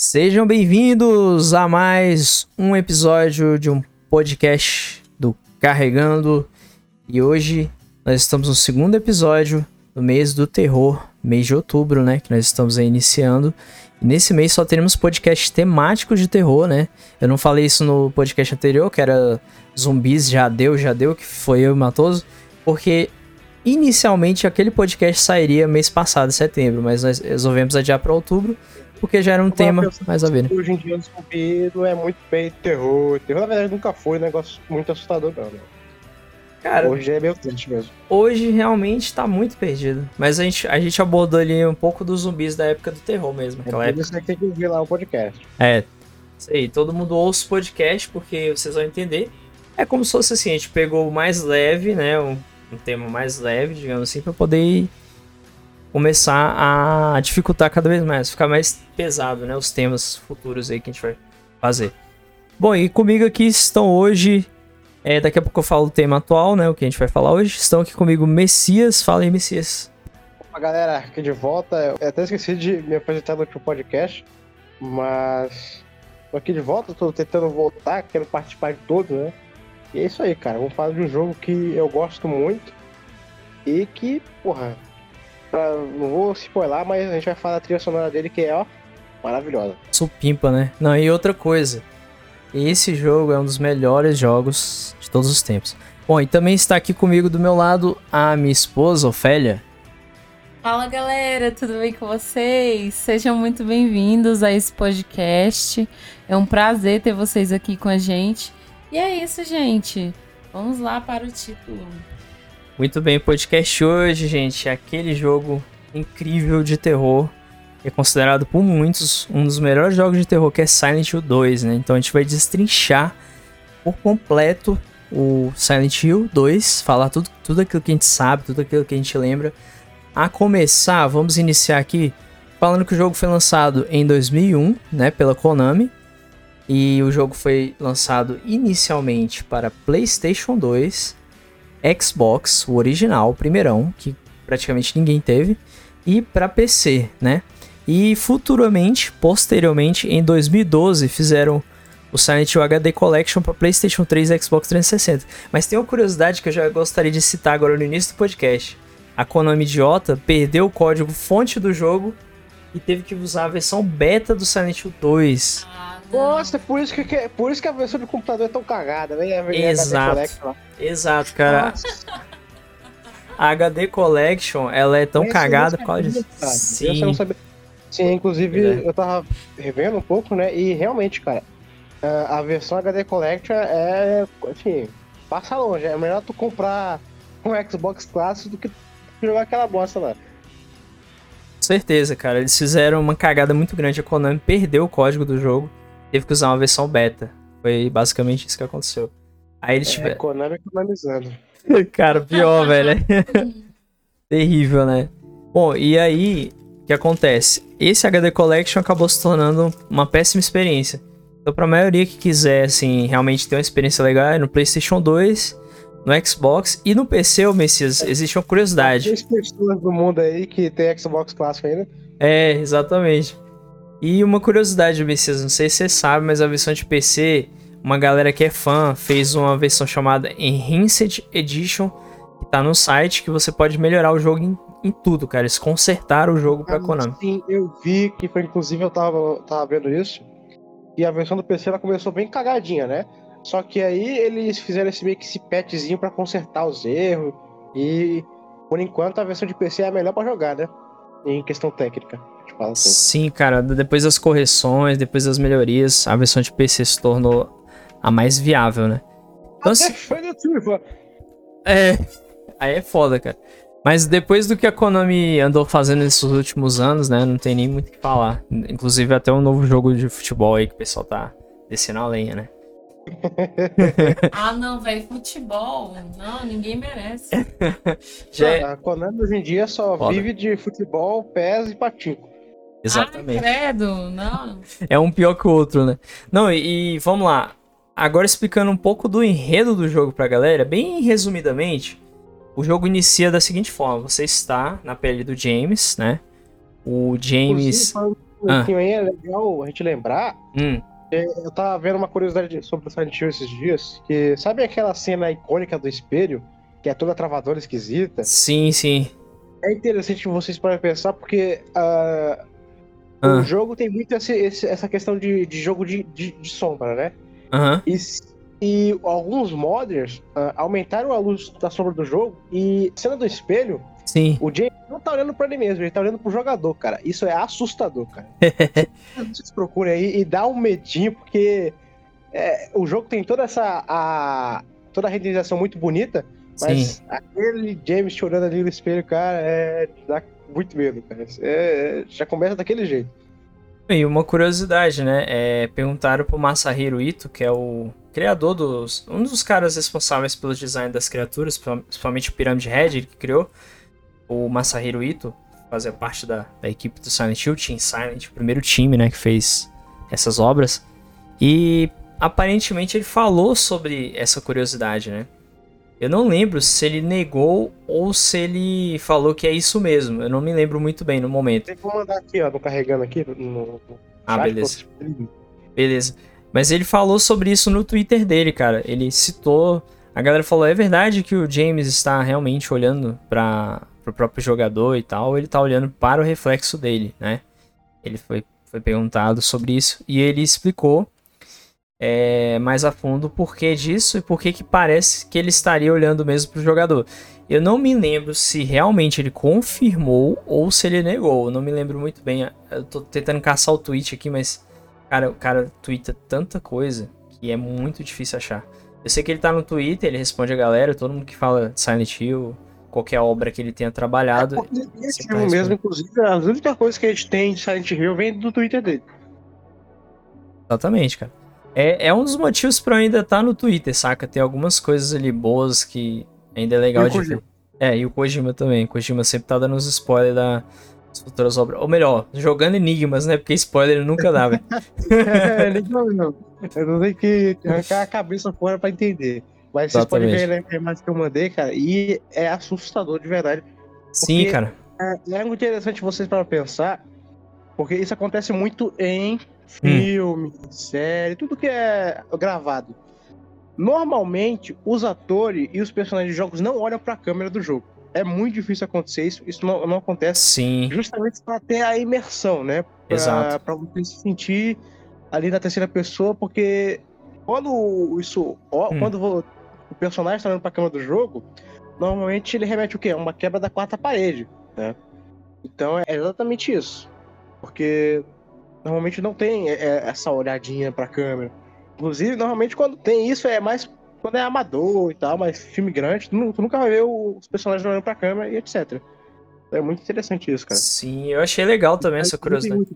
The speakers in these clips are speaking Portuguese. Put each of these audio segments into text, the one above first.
Sejam bem-vindos a mais um episódio de um podcast do Carregando. E hoje nós estamos no segundo episódio do mês do terror, mês de outubro, né? Que nós estamos aí iniciando. E nesse mês só teremos podcasts temáticos de terror, né? Eu não falei isso no podcast anterior, que era zumbis, já deu, já deu, que foi eu e o Matoso, porque inicialmente aquele podcast sairia mês passado, setembro, mas nós resolvemos adiar para outubro porque já era um tema mais a ver. Né? Hoje em dia o zumbi não é muito bem terror. Terror, na verdade, nunca foi um negócio muito assustador, não. Né? Cara, hoje é meio triste mesmo. Hoje realmente tá muito perdido. Mas a gente, a gente abordou ali um pouco dos zumbis da época do terror mesmo. Aquela é isso que tem que ouvir lá o podcast. É. Isso aí, todo mundo ouça o podcast porque vocês vão entender. É como se fosse assim, a gente pegou o mais leve, né? Um, um tema mais leve, digamos assim, pra poder começar a dificultar cada vez mais, ficar mais pesado, né? Os temas futuros aí que a gente vai fazer. Bom, e comigo aqui estão hoje. É, daqui a pouco eu falo o tema atual, né? O que a gente vai falar hoje. Estão aqui comigo Messias. Fala aí, Messias. Opa, galera, aqui de volta. Eu até esqueci de me apresentar no último podcast, mas tô aqui de volta, tô tentando voltar, quero participar de todos, né? E é isso aí, cara. Vamos falar de um jogo que eu gosto muito e que, porra, Pra, não vou spoiler, mas a gente vai falar da trilha sonora dele que é, ó, maravilhosa. Supimpa, né? Não, e outra coisa. Esse jogo é um dos melhores jogos de todos os tempos. Bom, e também está aqui comigo do meu lado a minha esposa, Ofélia. Fala galera, tudo bem com vocês? Sejam muito bem-vindos a esse podcast. É um prazer ter vocês aqui com a gente. E é isso, gente. Vamos lá para o título. Muito bem, podcast hoje, gente, é aquele jogo incrível de terror. É considerado por muitos um dos melhores jogos de terror, que é Silent Hill 2, né? Então a gente vai destrinchar por completo o Silent Hill 2, falar tudo, tudo aquilo que a gente sabe, tudo aquilo que a gente lembra. A começar, vamos iniciar aqui falando que o jogo foi lançado em 2001, né, pela Konami. E o jogo foi lançado inicialmente para PlayStation 2 Xbox, o original, o primeirão, que praticamente ninguém teve, e para PC, né? E futuramente, posteriormente, em 2012, fizeram o Silent Hill HD Collection para PlayStation 3 e Xbox 360. Mas tem uma curiosidade que eu já gostaria de citar agora no início do podcast. A Konami idiota perdeu o código fonte do jogo e teve que usar a versão beta do Silent Hill 2. Ah, Nossa, por isso que, por isso que a versão do computador é tão cagada, né? Exato. Exato, cara. A HD Collection, ela é tão cagada por causa disso. Sim. Sim, inclusive é. eu tava revendo um pouco, né? E realmente, cara, a versão HD Collection é, assim, passa longe. É melhor tu comprar um Xbox clássico do que jogar aquela bosta lá certeza, cara. Eles fizeram uma cagada muito grande. A Konami perdeu o código do jogo, teve que usar uma versão beta. Foi basicamente isso que aconteceu. Aí eles é, tiveram. Konami economizando. cara, pior, velho. Terrível, né? Bom, e aí, o que acontece? Esse HD Collection acabou se tornando uma péssima experiência. Então, pra maioria que quiser, assim, realmente ter uma experiência legal, é no PlayStation 2 no Xbox e no PC, o Messias, existe uma curiosidade. Tem pessoas do mundo aí que tem Xbox clássico ainda. É, exatamente. E uma curiosidade, Messias, não sei se você sabe, mas a versão de PC, uma galera que é fã fez uma versão chamada Enhanced Edition, que tá no site, que você pode melhorar o jogo em, em tudo, cara. Eles consertaram o jogo pra ah, Konami. Sim, eu vi que foi, inclusive, eu tava, tava vendo isso. E a versão do PC ela começou bem cagadinha, né? Só que aí eles fizeram esse meio que esse patchzinho para consertar os erros. E por enquanto a versão de PC é a melhor para jogar, né? Em questão técnica. Assim. Sim, cara, depois das correções, depois das melhorias, a versão de PC se tornou a mais viável, né? Então, Até É. Aí é foda, cara. Mas depois do que a Konami andou fazendo nesses últimos anos, né? Não tem nem muito o que falar. Inclusive até um novo jogo de futebol aí que o pessoal tá descendo a lenha, né? ah, não, velho, futebol. Não, ninguém merece. Já é... A Konami hoje em dia só Foda. vive de futebol, pés e patinco. Exatamente. Ah, credo, não. É um pior que o outro, né? Não, e, e vamos lá. Agora explicando um pouco do enredo do jogo pra galera, bem resumidamente, o jogo inicia da seguinte forma: você está na pele do James, né? O James. ah. aí é legal a gente lembrar. Hum. Eu tava vendo uma curiosidade sobre o Silent Hill esses dias, que sabe aquela cena icônica do espelho, que é toda travadora esquisita? Sim, sim. É interessante que vocês podem pensar, porque uh, ah. o jogo tem muito esse, esse, essa questão de, de jogo de, de, de sombra, né? Uhum. E, e alguns modders uh, aumentaram a luz da sombra do jogo e cena do espelho, Sim. o James não tá olhando pra ele mesmo, ele tá olhando pro jogador, cara. Isso é assustador, cara. Vocês procurem aí e dá um medinho, porque é, o jogo tem toda essa. A, toda a renderização muito bonita, mas Sim. aquele James chorando ali no espelho, cara, é, muito medo, cara. É, já começa daquele jeito. E uma curiosidade, né? É, perguntaram pro Masahiro Ito, que é o criador dos. um dos caras responsáveis pelo design das criaturas, principalmente o Pyramid Head, que criou. O Masahiro Ito fazia parte da, da equipe do Silent Hill, Team Silent, o primeiro time, né, que fez essas obras. E aparentemente ele falou sobre essa curiosidade, né? Eu não lembro se ele negou ou se ele falou que é isso mesmo. Eu não me lembro muito bem no momento. Que mandar aqui, ó, tô carregando aqui no, Ah, beleza. Beleza. Mas ele falou sobre isso no Twitter dele, cara. Ele citou. A galera falou: é verdade que o James está realmente olhando para o próprio jogador e tal, ele está olhando para o reflexo dele, né? Ele foi, foi perguntado sobre isso e ele explicou é, mais a fundo o porquê disso e por que parece que ele estaria olhando mesmo para o jogador. Eu não me lembro se realmente ele confirmou ou se ele negou. Eu não me lembro muito bem. Eu tô tentando caçar o tweet aqui, mas cara, o cara twitta tanta coisa que é muito difícil achar. Eu sei que ele tá no Twitter, ele responde a galera, todo mundo que fala Silent Hill, qualquer obra que ele tenha trabalhado. É, mesmo, inclusive, as únicas coisas que a gente tem de Silent Hill vem do Twitter dele. Exatamente, cara. É, é um dos motivos pra eu ainda estar tá no Twitter, saca? Tem algumas coisas ali boas que ainda é legal de ver. É, e o Kojima também. O Kojima sempre tá dando uns spoilers das futuras obras. Ou melhor, jogando enigmas, né? Porque spoiler nunca dá, velho. é, enigma não. Eu não tenho que arrancar a cabeça fora pra entender. Mas vocês podem ver a imagem que eu mandei, cara, e é assustador de verdade. Sim, cara. É, é muito interessante vocês para pensar, porque isso acontece muito em filme, hum. série, tudo que é gravado. Normalmente, os atores e os personagens de jogos não olham para a câmera do jogo. É muito difícil acontecer isso. Isso não, não acontece Sim. justamente para ter a imersão, né? Pra, Exato. Para você se sentir ali na terceira pessoa, porque quando isso, hum. quando o personagem está olhando para a câmera do jogo, normalmente ele remete o quê? Uma quebra da quarta parede, né? Então é exatamente isso. Porque normalmente não tem é, é, essa olhadinha pra câmera. Inclusive, normalmente quando tem isso é mais quando é amador e tal, mas filme grande, tu, tu nunca vai ver os personagens olhando pra câmera e etc. É muito interessante isso, cara. Sim, eu achei legal também essa curiosidade.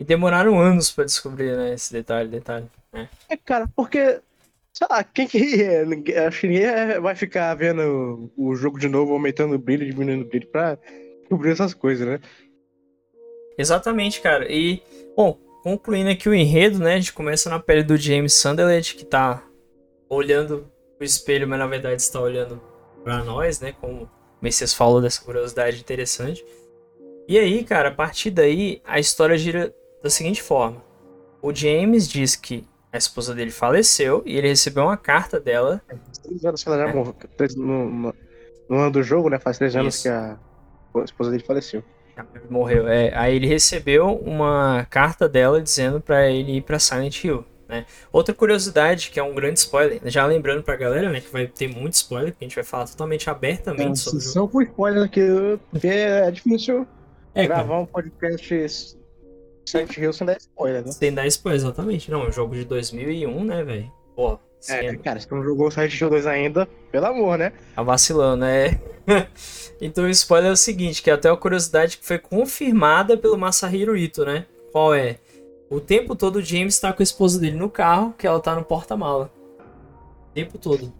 E demoraram anos pra descobrir, né, esse detalhe, detalhe. Né? É, cara, porque, sei lá, quem que. Acho que ninguém vai ficar vendo o jogo de novo, aumentando o brilho, diminuindo o brilho pra descobrir essas coisas, né? Exatamente, cara. E, bom, concluindo aqui o enredo, né? A gente começa na pele do James Sunderland, que tá olhando pro espelho, mas na verdade está olhando para nós, né? Como o Messias falou dessa curiosidade interessante. E aí, cara, a partir daí, a história gira da seguinte forma. O James diz que a esposa dele faleceu e ele recebeu uma carta dela. Três anos que ela já é. morreu. No, no, no, ano do jogo, né? Faz três anos Isso. que a, a esposa dele faleceu. Morreu. É, aí ele recebeu uma carta dela dizendo para ele ir para Silent Hill. Né? Outra curiosidade, que é um grande spoiler, já lembrando pra galera, né, que vai ter muito spoiler, que a gente vai falar totalmente abertamente é, sobre jogo. com spoiler que porque é difícil é, gravar cara. um podcast Silent Hill sem dar spoiler, né? Sem dar spoiler, exatamente. Não, é um jogo de 2001, né, velho? Pô, é, cara, se tu não jogou Silent Hill 2 ainda, pelo amor, né? Tá vacilando, né? então o spoiler é o seguinte, que é até uma curiosidade que foi confirmada pelo Masahiro Ito, né? Qual é? O tempo todo o James tá com a esposa dele no carro, que ela tá no porta-mala. O tempo todo.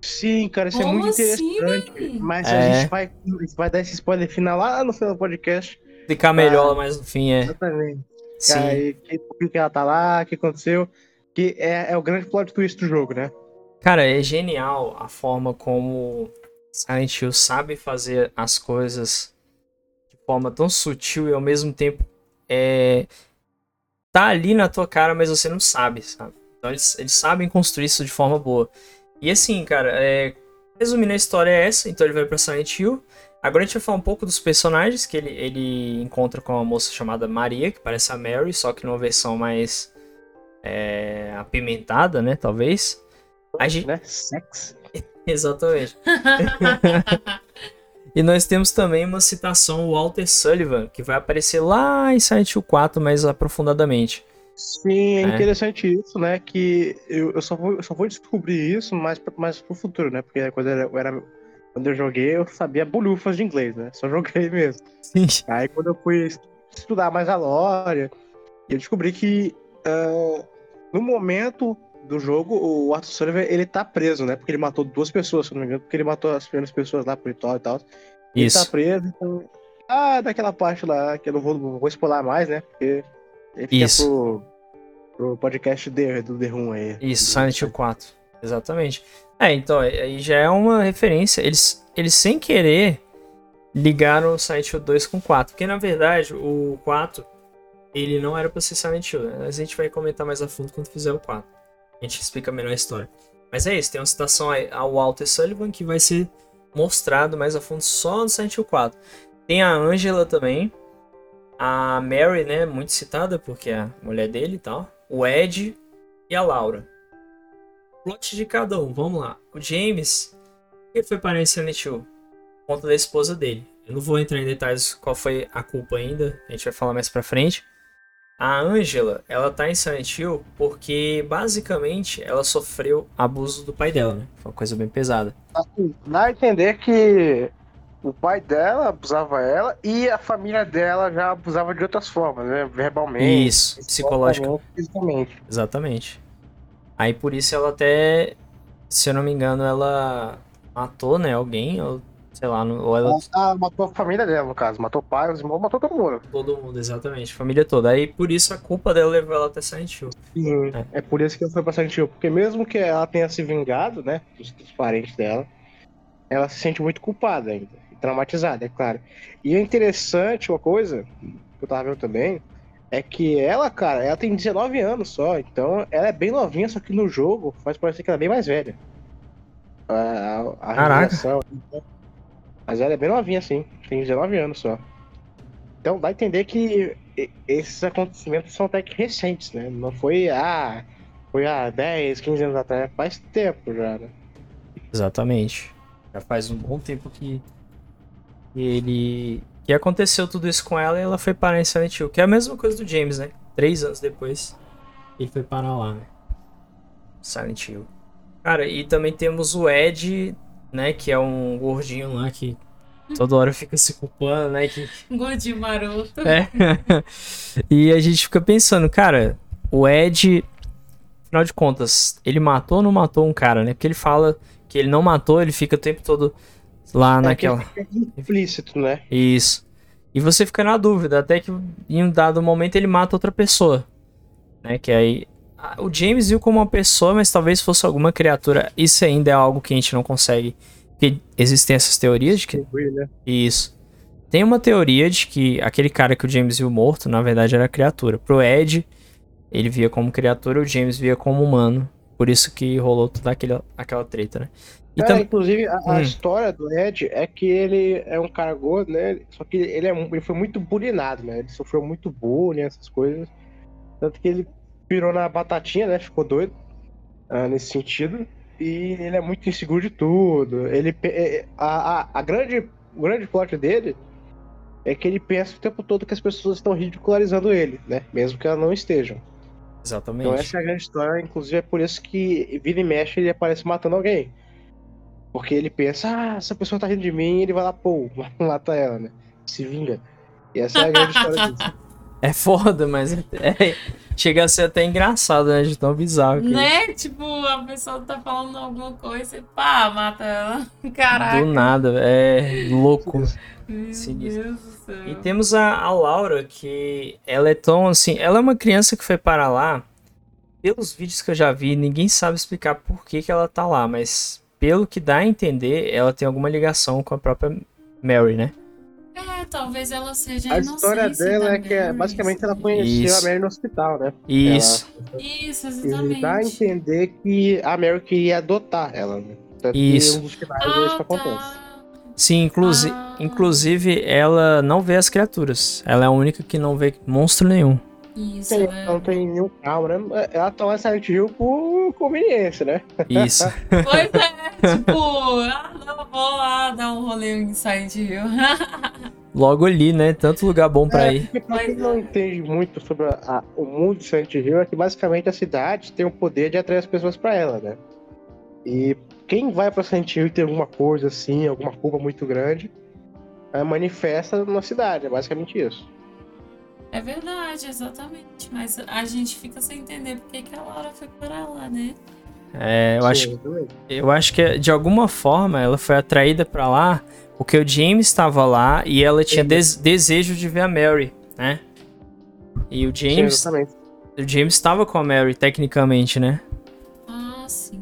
Sim, cara, isso é Como é muito assim? interessante. Mas é. a, gente vai, a gente vai dar esse spoiler final lá no final do podcast. Ficar melhor, ah, mas no fim é. Exatamente. Sim. Aí, por que ela tá lá, o que aconteceu. Que é, é o grande plot twist do jogo, né? Cara, é genial a forma como Silent Hill sabe fazer as coisas de forma tão sutil e ao mesmo tempo é, tá ali na tua cara, mas você não sabe, sabe? Então eles, eles sabem construir isso de forma boa. E assim, cara, é, resumindo a história é essa, então ele vai pra Silent Hill. Agora a gente vai falar um pouco dos personagens que ele, ele encontra com uma moça chamada Maria, que parece a Mary, só que numa versão mais é, apimentada, né? Talvez. A gente... Né? Sex. Exatamente. e nós temos também uma citação Walter Sullivan, que vai aparecer lá em Silent Hill 4 mais aprofundadamente. Sim, é, é, interessante isso, né? Que eu, eu, só vou, eu só vou descobrir isso mais, mais pro futuro, né? Porque quando eu era, quando eu joguei, eu sabia bolhufas de inglês, né? Só joguei mesmo. Sim. Aí quando eu fui estudar mais a lore, eu descobri que uh, no momento do jogo, o Arthur Sullivan, ele tá preso, né? Porque ele matou duas pessoas, se não me engano, porque ele matou as primeiras pessoas lá pro ritual e tal. Isso. Ele tá preso, então... Ah, daquela parte lá, que eu não vou, não vou spoiler mais, né? Porque Isso. Pro, pro podcast de, do The Room aí. Isso, Silent Hill 4. Exatamente. É, então, aí já é uma referência. Eles, eles sem querer ligaram o Silent Hill 2 com o 4. Porque, na verdade, o 4, ele não era pra ser Silent Hill, né? Mas a gente vai comentar mais a fundo quando fizer o 4. A gente explica melhor a história. Mas é isso, tem uma citação ao Walter Sullivan que vai ser mostrado mais a fundo só no Silent Hill 4. Tem a Angela também. A Mary, né? Muito citada, porque é a mulher dele e tal. O Ed e a Laura. Plot de cada um, vamos lá. O James, ele foi para esse Silent Hill? Conta da esposa dele. Eu não vou entrar em detalhes qual foi a culpa ainda, a gente vai falar mais pra frente. A Angela, ela tá em Silent Hill porque basicamente ela sofreu abuso do pai dela, né? Foi uma coisa bem pesada. Assim, dá a entender que o pai dela abusava ela e a família dela já abusava de outras formas, né? Verbalmente. Isso, psicológico. Fisicamente. Exatamente. Aí por isso ela até, se eu não me engano, ela matou, né, alguém, ou sei lá, ou ela... ela matou a família dela, no caso. Matou o pai, os irmãos, matou todo mundo. Todo mundo, exatamente. Família toda. Aí por isso a culpa dela levou ela até Silent Hill. Sim, é. é por isso que ela foi pra Silent Hill. Porque mesmo que ela tenha se vingado, né, dos, dos parentes dela, ela se sente muito culpada ainda. Traumatizada, é claro. E é interessante uma coisa, que eu tava vendo também, é que ela, cara, ela tem 19 anos só. Então ela é bem novinha, só que no jogo faz parecer que ela é bem mais velha. A, a, a Caraca. Então, mas ela é bem novinha, assim. Tem 19 anos só. Então dá a entender que esses acontecimentos são até que recentes, né? Não foi, ah, foi há 10, 15 anos atrás. Faz tempo já, né? Exatamente. Já faz um bom tempo que, que ele. que aconteceu tudo isso com ela e ela foi parar em Silent Hill. Que é a mesma coisa do James, né? Três anos depois, ele foi parar lá, né? Silent Hill. Cara, e também temos o Ed né? Que é um gordinho lá que toda hora fica se culpando, né? Que... Gordinho maroto. É. e a gente fica pensando, cara, o Ed, afinal de contas, ele matou ou não matou um cara, né? Porque ele fala que ele não matou, ele fica o tempo todo lá é naquela. Que implícito, né? Isso. E você fica na dúvida, até que em um dado momento ele mata outra pessoa. Né? Que aí o James viu como uma pessoa, mas talvez fosse alguma criatura. Isso ainda é algo que a gente não consegue. Porque existem essas teorias de que. Né? Isso. Tem uma teoria de que aquele cara que o James viu morto, na verdade, era criatura. Pro Ed, ele via como criatura, o James via como humano. Por isso que rolou toda aquele, aquela treta, né? E é, tam... Inclusive, a, a hum. história do Ed é que ele é um cara gordo, né? Só que ele, é, ele foi muito bulinado, né? Ele sofreu muito bullying, essas coisas. Tanto que ele pirou na batatinha, né? Ficou doido uh, nesse sentido. E ele é muito inseguro de tudo. Ele, é, a, a, a grande, o grande plot dele é que ele pensa o tempo todo que as pessoas estão ridicularizando ele, né? Mesmo que elas não estejam. Exatamente. Então essa é a grande história, inclusive é por isso que vira e mexe ele aparece matando alguém. Porque ele pensa, ah, essa pessoa tá rindo de mim, ele vai lá, pô, mata ela, né? Se vinga. E essa é a grande história disso. É foda, mas é, chega a ser até engraçado, né? De tão bizarro. Que né? É. Tipo, a pessoa tá falando alguma coisa e pá, mata ela. Caraca. Do nada, é louco. Meu Deus do céu. E temos a, a Laura, que ela é tão assim. Ela é uma criança que foi para lá. Pelos vídeos que eu já vi, ninguém sabe explicar por que, que ela tá lá, mas pelo que dá a entender, ela tem alguma ligação com a própria Mary, né? É, talvez ela seja A história dela é que é, basicamente ela conheceu Isso. a Mary no hospital, né? Isso, Isso, E dá a exatamente. entender que a Mary queria adotar ela, né? Tanto que Isso. um que Ah, acontece. tá. sim, inclusi Ah. inclusive ela não vê as criaturas. Ela é a única que não vê monstro nenhum. Isso, Tem- né? Não tem nenhum calma, né? Ela tá lá Silent Hill por conveniência, né? Isso. Pois é, tipo, ah, não, vou lá dar um rolê em Silent Hill. Logo ali, né? Tanto lugar bom pra É, ir. pra quem não é. entende muito sobre a- a- o mundo de Silent Hill, é que basicamente a cidade tem o poder de atrair as pessoas pra ela, né? E quem vai pra Silent Hill e tem alguma coisa assim, alguma culpa muito grande, é, manifesta na cidade, é basicamente isso. É verdade, exatamente. Mas a gente fica sem entender por que que a Laura foi para lá, né? É, eu, Sim, acho, exatamente. eu acho que de alguma forma ela foi atraída pra lá porque o James estava lá e ela tinha des- desejo de ver a Mary, né? E o James, exatamente. o James estava com a Mary tecnicamente, né? Ah, sim.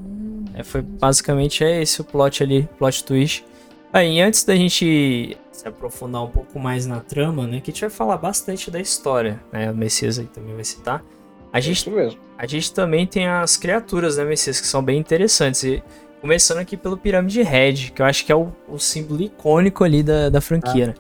É, foi basicamente é esse o plot ali, plot twist. Aí, antes da gente se aprofundar um pouco mais na trama, né? Que a gente vai falar bastante da história, né? O Messias aí também vai citar. A gente, Isso mesmo. a gente também tem as criaturas, né, Messias, que são bem interessantes. E começando aqui pelo Pirâmide Red, que eu acho que é o, o símbolo icônico ali da, da franquia, né?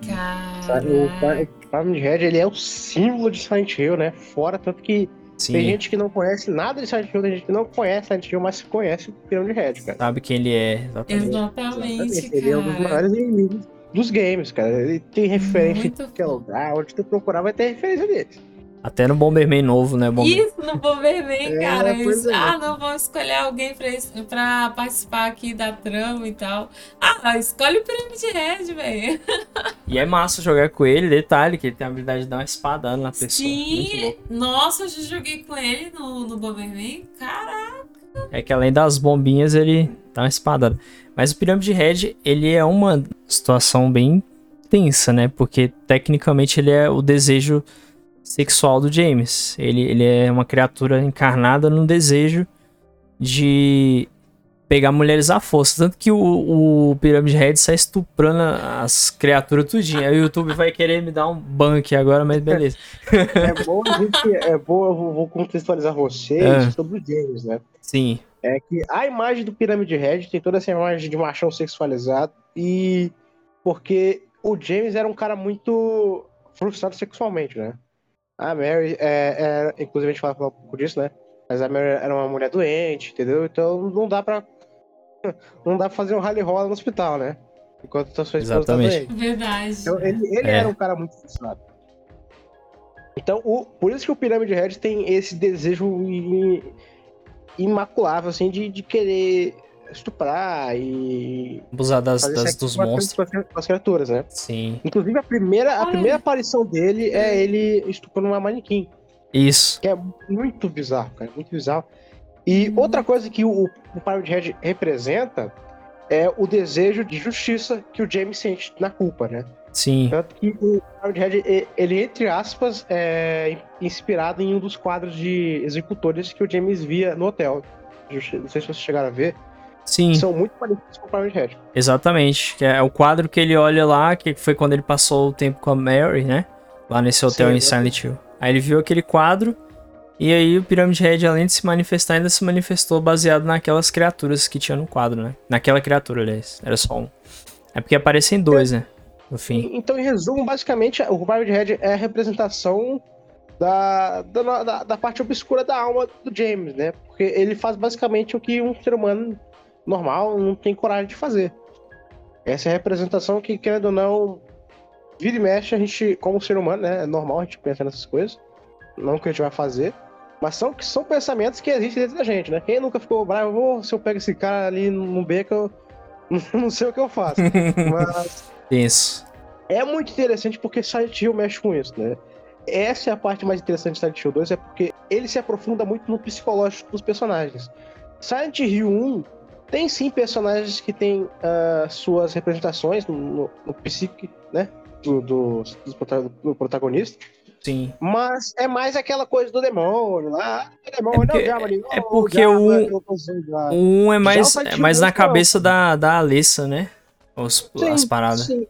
Sabe, O. Pyramid Head, ele é o símbolo de Silent Hill, né? Fora, tanto que Sim, tem gente que não conhece nada de Silent Hill, tem gente que não conhece Silent Hill, mas conhece o Pyramid Head, cara. sabe quem ele é, exatamente. Exatamente, Ele é um dos maiores inimigos dos games, cara. Ele tem referência Muito em qualquer lugar, onde tu procurar vai ter referência dele. Até no Bomberman novo, né? Bomber... Isso no Bomberman, É, cara. Eles, é. ah, não, vamos escolher alguém pra, pra participar aqui da trama e tal. Ah, escolhe o Pirâmide Red, velho. E é massa jogar com ele, detalhe, que ele tem a habilidade de dar uma espadada na pessoa. Sim, nossa, eu já joguei com ele no, no Bomberman. Caraca. É que além das bombinhas, ele dá uma espadada. Mas o Pirâmide Red, ele é uma situação bem tensa, né? Porque tecnicamente ele é o desejo sexual do James. Ele, ele é uma criatura encarnada no desejo de pegar mulheres à força. Tanto que o, o Pirâmide Red sai estuprando as criaturas tudinho. Aí o YouTube vai querer me dar um ban aqui agora, mas beleza. É bom a gente. É bom, eu vou, vou contextualizar vocês É. sobre o James, né? Sim, É que a imagem do Pyramid Head tem toda essa imagem de machão sexualizado e porque o James era um cara muito frustrado sexualmente, né? A Mary, é, é, inclusive a gente fala um pouco disso, né? Mas a Mary era uma mulher doente, entendeu? Então não dá pra não dá pra fazer um rally rola no hospital, né? Enquanto a sua esposa tá Exatamente. Verdade. Então ele, ele É. era um cara muito frustrado. Então, o, por isso que o Pyramid Head tem esse desejo imaculável, assim, de, de querer estuprar e abusar das, das- dos monstros. com as, com as criaturas, né? Sim, Inclusive, a primeira, a Ai. primeira aparição dele é ele estuprando uma manequim, isso. que é muito bizarro, cara, muito bizarro. E Hum. outra coisa que o, o Head representa é o desejo de justiça que o James sente na culpa, né? Sim, Tanto que o Pyramid Head, e- ele, entre aspas, é inspirado em um dos quadros de executores que o James via no hotel. Não sei se vocês chegaram a ver. sim. São muito parecidos com o Pyramid Head. Exatamente, é o quadro que ele olha lá, que foi quando ele passou o tempo com a Mary, né? Lá nesse hotel Sim, em Silent Hill. Aí ele viu aquele quadro, e aí o Pyramid Head, além de se manifestar, ainda se manifestou baseado naquelas criaturas que tinha no quadro, né? Naquela criatura, aliás. Era só um. É porque aparecem dois, né? No fim. Então, em resumo, basicamente, o Pyramid Head é a representação da, da, da- da parte obscura da alma do James, né? Porque ele faz basicamente o que um ser humano normal não tem coragem de fazer. Essa é a representação que, querendo ou não, vira e mexe, a gente, como ser humano, né? É normal a gente pensar nessas coisas. Não que a gente vai fazer. Mas são, são pensamentos que existem dentro da gente, né? Quem nunca ficou bravo, "Ô, se eu pego esse cara ali no beco, eu não sei o que eu faço. Mas Isso. é muito interessante porque Silent Hill mexe com isso, né? Essa é a parte mais interessante de Silent Hill 2, é porque ele se aprofunda muito no psicológico dos personagens. Silent Hill 1 tem sim personagens que têm ah, suas representações no, no, no psique, né? Do, do, prota- do protagonista. Sim. Mas é mais aquela coisa do demônio lá. Demônio, É porque- não, diabo ali, é porque o- um é mais, é mais na não. cabeça da, da Alessa, né? Os, Sim, as paradas. sim.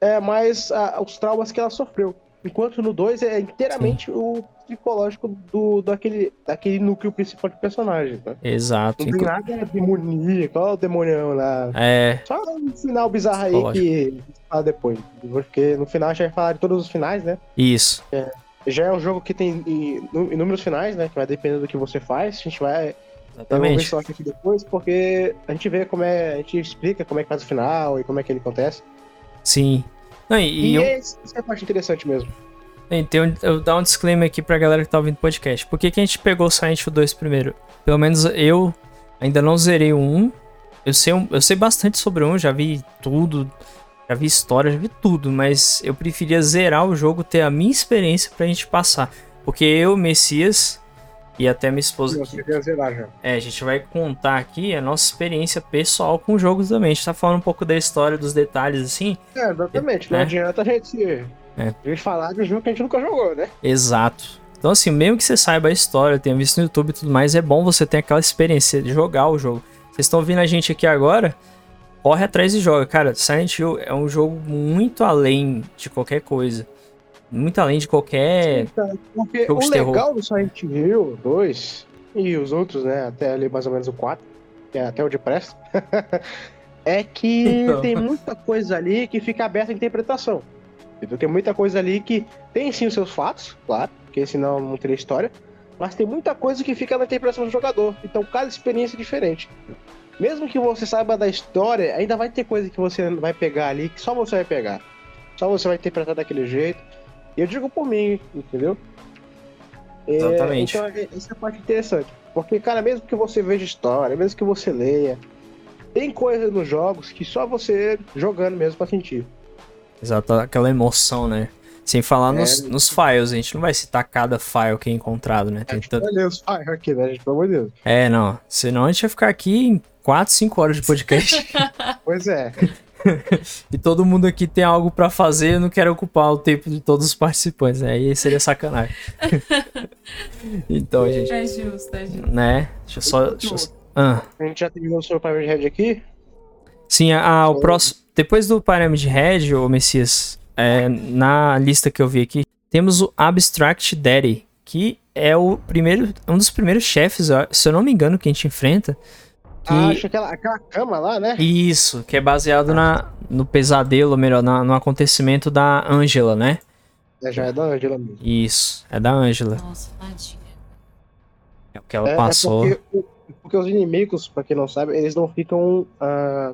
é mais ah, os traumas que ela sofreu. Enquanto no 2 é inteiramente o psicológico do, daquele, daquele núcleo principal de personagem, tá? Exato. Não tem nada demoníaco, olha o demonião lá. É, Só um final bizarro aí que fala depois. Porque no final a gente vai falar de todos os finais, né? isso. Já é um jogo que tem inúmeros finais, né? Que vai depender do que você faz. A gente vai. Eu vou ver Exatamente. só aqui depois, porque a gente vê como é. A gente explica como é que faz o final e como é que ele acontece. Sim. Não, e, E, e um- esse- essa é a parte interessante mesmo. Bem, tem um, eu vou dar um disclaimer aqui pra galera que tá ouvindo o podcast. Por que, que a gente pegou o Silent Hill 2 primeiro? Pelo menos eu ainda não zerei o 1. Eu sei, um- eu sei bastante sobre o 1, já vi tudo, já vi história, já vi tudo, mas eu preferia zerar o jogo, ter a minha experiência pra gente passar. Porque eu, Messias e até minha esposa aqui, é, a gente vai contar aqui a nossa experiência pessoal com o jogo também. A gente tá falando um pouco da história, dos detalhes assim. É, exatamente. Não É. adianta a gente, É. a gente falar de um jogo que a gente nunca jogou, né? Exato. Então, assim, mesmo que você saiba a história, tenha visto no YouTube e tudo mais, é bom você ter aquela experiência de jogar o jogo. Vocês estão ouvindo a gente aqui agora? Corre atrás e joga. Cara, Silent Hill é um jogo muito além de qualquer coisa. Muito além de qualquer. Porque Jogo o de terror. legal do Silent Hill 2 e os outros, né? Até ali mais ou menos o 4, que é até o de é que Então. tem muita coisa ali que fica aberta à interpretação. Entendeu? Tem muita coisa ali que tem sim os seus fatos, claro, porque senão não teria história. Mas tem muita coisa que fica na interpretação do jogador. Então cada experiência é diferente. Mesmo que você saiba da história, ainda vai ter coisa que você vai pegar ali que só você vai pegar. Só você vai interpretar daquele jeito. E eu digo por mim, entendeu? É, Exatamente. então, é- essa é a parte interessante. Porque, cara, mesmo que você veja história, mesmo que você leia, tem coisa nos jogos que só você jogando mesmo pra sentir. Exato, aquela emoção, né? Sem falar É. nos, nos files, a gente não vai citar cada file que é encontrado, né? Tem tanto- Olha os fire aqui, né, gente? Pelo amor de Deus. É, não. Senão a gente vai ficar aqui em 4, 5 horas de podcast. Pois é. e todo mundo aqui tem algo pra fazer, eu não quero ocupar o tempo de todos os participantes, né? Aí seria sacanagem. então, gente, É justo, é justo. né? Deixa eu só. Deixa eu... Ah. A gente já terminou sobre o Pyramid Head aqui. Sim, a, o próximo. Depois do Pyramid Head, ô Messias, é, na lista que eu vi aqui, temos o Abstract Daddy, que é o primeiro, um dos primeiros chefes, se eu não me engano, que a gente enfrenta. Que... Ah, acho aquela, aquela cama lá, né? Isso, que é baseado na, no pesadelo, ou melhor, na- no acontecimento da Angela, né? É, já é da Angela mesmo. Isso, é da Angela. Nossa, tadinha. É o que ela É, é passou. porque, o- porque os inimigos, pra quem não sabe, eles não ficam ah,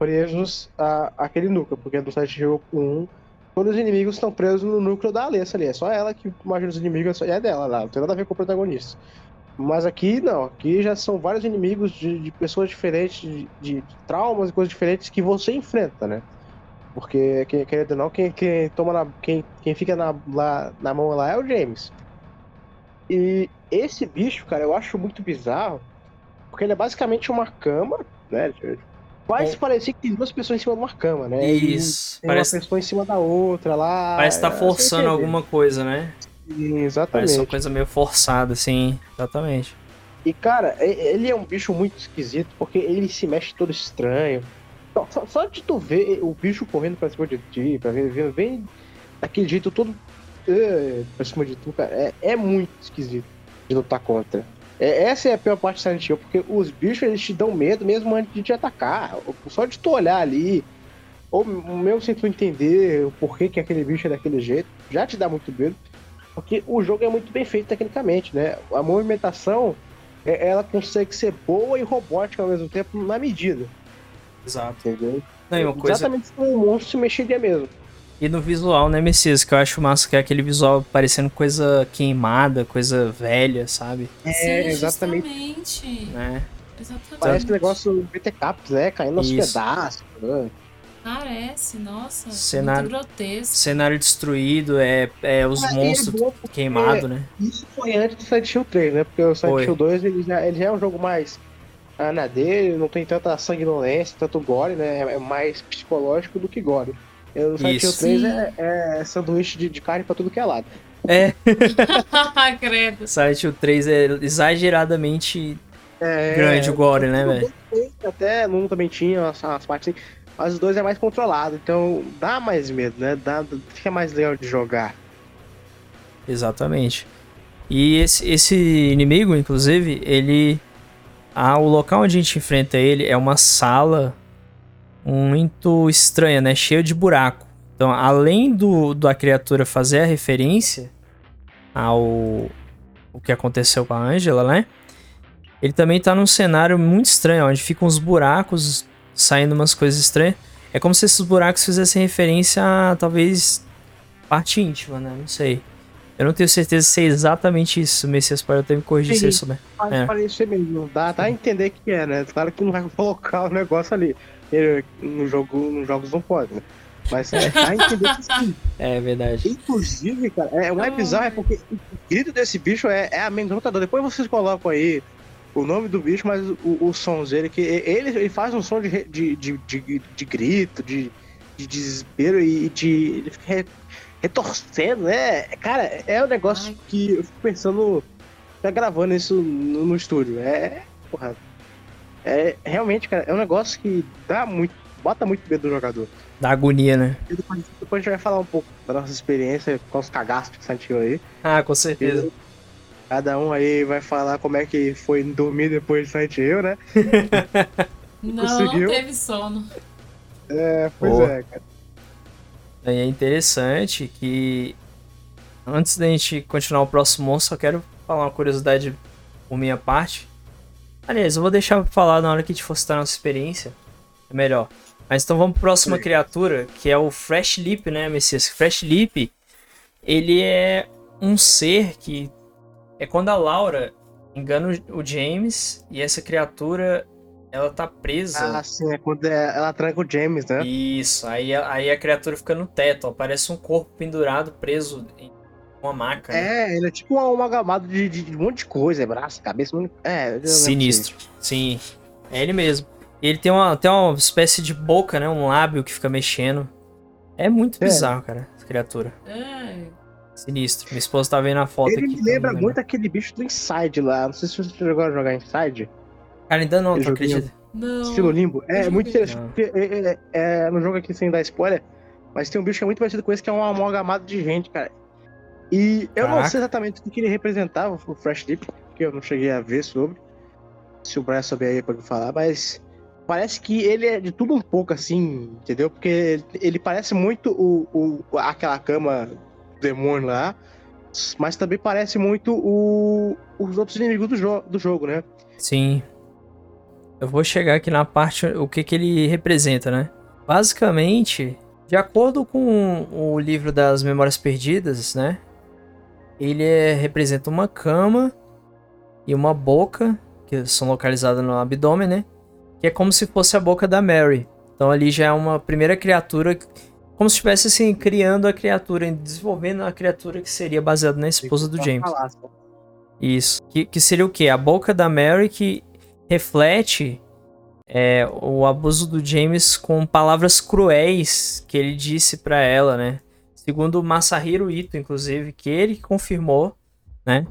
presos a, àquele núcleo. Porque no Silent Hill 1, todos os inimigos estão presos no núcleo da Alessa ali. É só ela que imagina os inimigos, é é dela lá. Não tem nada a ver com o protagonista. Mas aqui não, aqui já são vários inimigos de, de pessoas diferentes, de, de traumas e coisas diferentes que você enfrenta, né? Porque, quem, querendo ou não, quem, quem toma na, quem, quem fica na, lá, na mão lá é o James. E esse bicho, cara, eu acho muito bizarro, porque ele é basicamente uma cama, né? Faz É. parecer que tem duas pessoas em cima de uma cama, né? E Isso, Tem parece, uma pessoa em cima da outra lá. parece que tá é, forçando alguma coisa, né? entende? Parece Exatamente. uma coisa meio forçada, assim. Exatamente. E, cara, ele é um bicho muito esquisito, porque ele se mexe todo estranho. Só, só- de tu ver o bicho correndo pra cima de ti, pra ver, ver- vem daquele jeito todo eh, pra cima de tu, cara, é, é muito esquisito de lutar contra. É, essa é a pior parte do Silent Hill, porque os bichos eles te dão medo mesmo antes de te atacar. Só de tu olhar ali, ou mesmo sem tu entender o porquê que aquele bicho é daquele jeito, já te dá muito medo. Porque o jogo é muito bem feito tecnicamente, né? A movimentação é- ela consegue ser boa e robótica ao mesmo tempo na medida, Exato. entendeu? Não, coisa... Exatamente como o monstro se mexeria mesmo. E no visual, né, Messias? Que eu acho massa, que é aquele visual parecendo coisa queimada, coisa velha, sabe? É, Sim, exatamente. justamente. Né? Exatamente. Parece um negócio BTCaps, né? Caindo aos Isso. pedaços. né? Parece, nossa. Cenário- Muito grotesco. Cenário destruído, é, é os Ah, e é monstros porque queimados, né? Isso foi antes do Silent Hill 3, né? Porque o Silent Foi. Hill 2 ele já, ele já é um jogo mais ah, na dele, não tem tanta sanguinolência, tanto gore, né? É é mais psicológico do que gore. O Silent Hill Isso. 3 Sim. é, é sanduíche de, de carne pra tudo que é lado. É, Credo. Silent Hill 3 é exageradamente É, grande o gore, né, velho? Até no 1 também tinha as, as partes assim. Mas o 2 é mais controlado, então dá mais medo, né? Dá, fica mais legal de jogar. Exatamente. E esse, esse inimigo, inclusive, ele. Ah, o local onde a gente enfrenta ele é uma sala muito estranha, né? Cheia de buraco. Então, além do da criatura fazer a referência ao o que aconteceu com a Angela, né? Ele também tá num cenário muito estranho, onde ficam uns buracos saindo umas coisas estranhas. É como se esses buracos fizessem referência a talvez parte íntima, né? Não sei. Eu não tenho certeza se é exatamente isso. Messias pode até me corrigir se isso, né? Pode é. parecer mesmo. Dá, dá a entender que é, né? Claro que não vai colocar o negócio ali. No jogo, nos jogos não pode, né? Mas é, dá a entender que sim. É verdade. Inclusive, cara, é, um é bizarro é porque o grito desse bicho é, é amedrontador. Depois vocês colocam aí o nome do bicho, mas o, o som dele, que ele, ele faz um som de, de, de, de, de grito, de, de desespero e de. Ele fica retorcendo, né? Cara, é um negócio Ai. que eu fico pensando. Tá gravando isso no, no, estúdio. É. Porra. É realmente, cara, é um negócio que dá muito. Bota muito medo do jogador. Dá agonia, né? E depois, depois a gente vai falar um pouco da nossa experiência com os cagaços que sentiu aí. Ah, com certeza. E cada um aí vai falar como é que foi dormir depois de Silent Hill, né? não, Conseguiu. não teve sono. É, pois oh. é, cara. É interessante que antes da gente continuar o próximo monstro, só quero falar uma curiosidade por minha parte. Aliás, eu vou deixar pra falar na hora que a gente for citar a nossa experiência. É melhor. Mas então vamos pra próxima Sim. criatura, que é o Fresh Leap, né, Messias? Fresh Leap, ele é um ser que é quando a Laura engana o James e essa criatura ela tá presa. Ah, sim, é quando é, ela tranca o James, né? Isso, aí, aí a criatura fica no teto, ó, parece um corpo pendurado, preso em uma maca. Né? É, ele é tipo um amalgamado de, de, de, um monte de coisa, é braço, cabeça, é. Sinistro, sim, é ele mesmo. E ele tem uma, tem uma espécie de boca, né, um lábio que fica mexendo. É muito é. bizarro, cara, essa criatura. É. Sinistro. Minha esposa tá vendo a foto ele aqui. Ele me lembra muito aquele bicho do Inside lá. Não sei se você jogou a jogar Inside. Cara, ainda não, tu acredita? Não. Estilo limbo. É muito interessante, porque é, é, é, no jogo aqui sem dar spoiler, mas tem um bicho que é muito parecido com esse, que é um amalgamado de gente, cara. E eu Caraca. não sei exatamente o que ele representava, o Fresh Deep, porque eu não cheguei a ver sobre. Se o Brian souber aí pode falar, mas parece que ele é de tudo um pouco assim, entendeu? Porque ele parece muito o, o aquela cama do demônio lá, mas também parece muito o, os outros inimigos do, jo do jogo, né? Sim. Eu vou chegar aqui na parte o que, que ele representa, né? Basicamente, de acordo com o livro das Memórias Perdidas, né? Ele é, representa uma cama e uma boca que são localizadas no abdômen, né? Que é como se fosse a boca da Mary. Então ali já é uma primeira criatura, como se estivesse assim criando a criatura, desenvolvendo a criatura que seria baseada na esposa do James. Isso. Que, que seria o quê? A boca da Mary que reflete é, o abuso do James com palavras cruéis que ele disse para ela, né? Segundo Masahiro Ito, inclusive, que ele confirmou, né?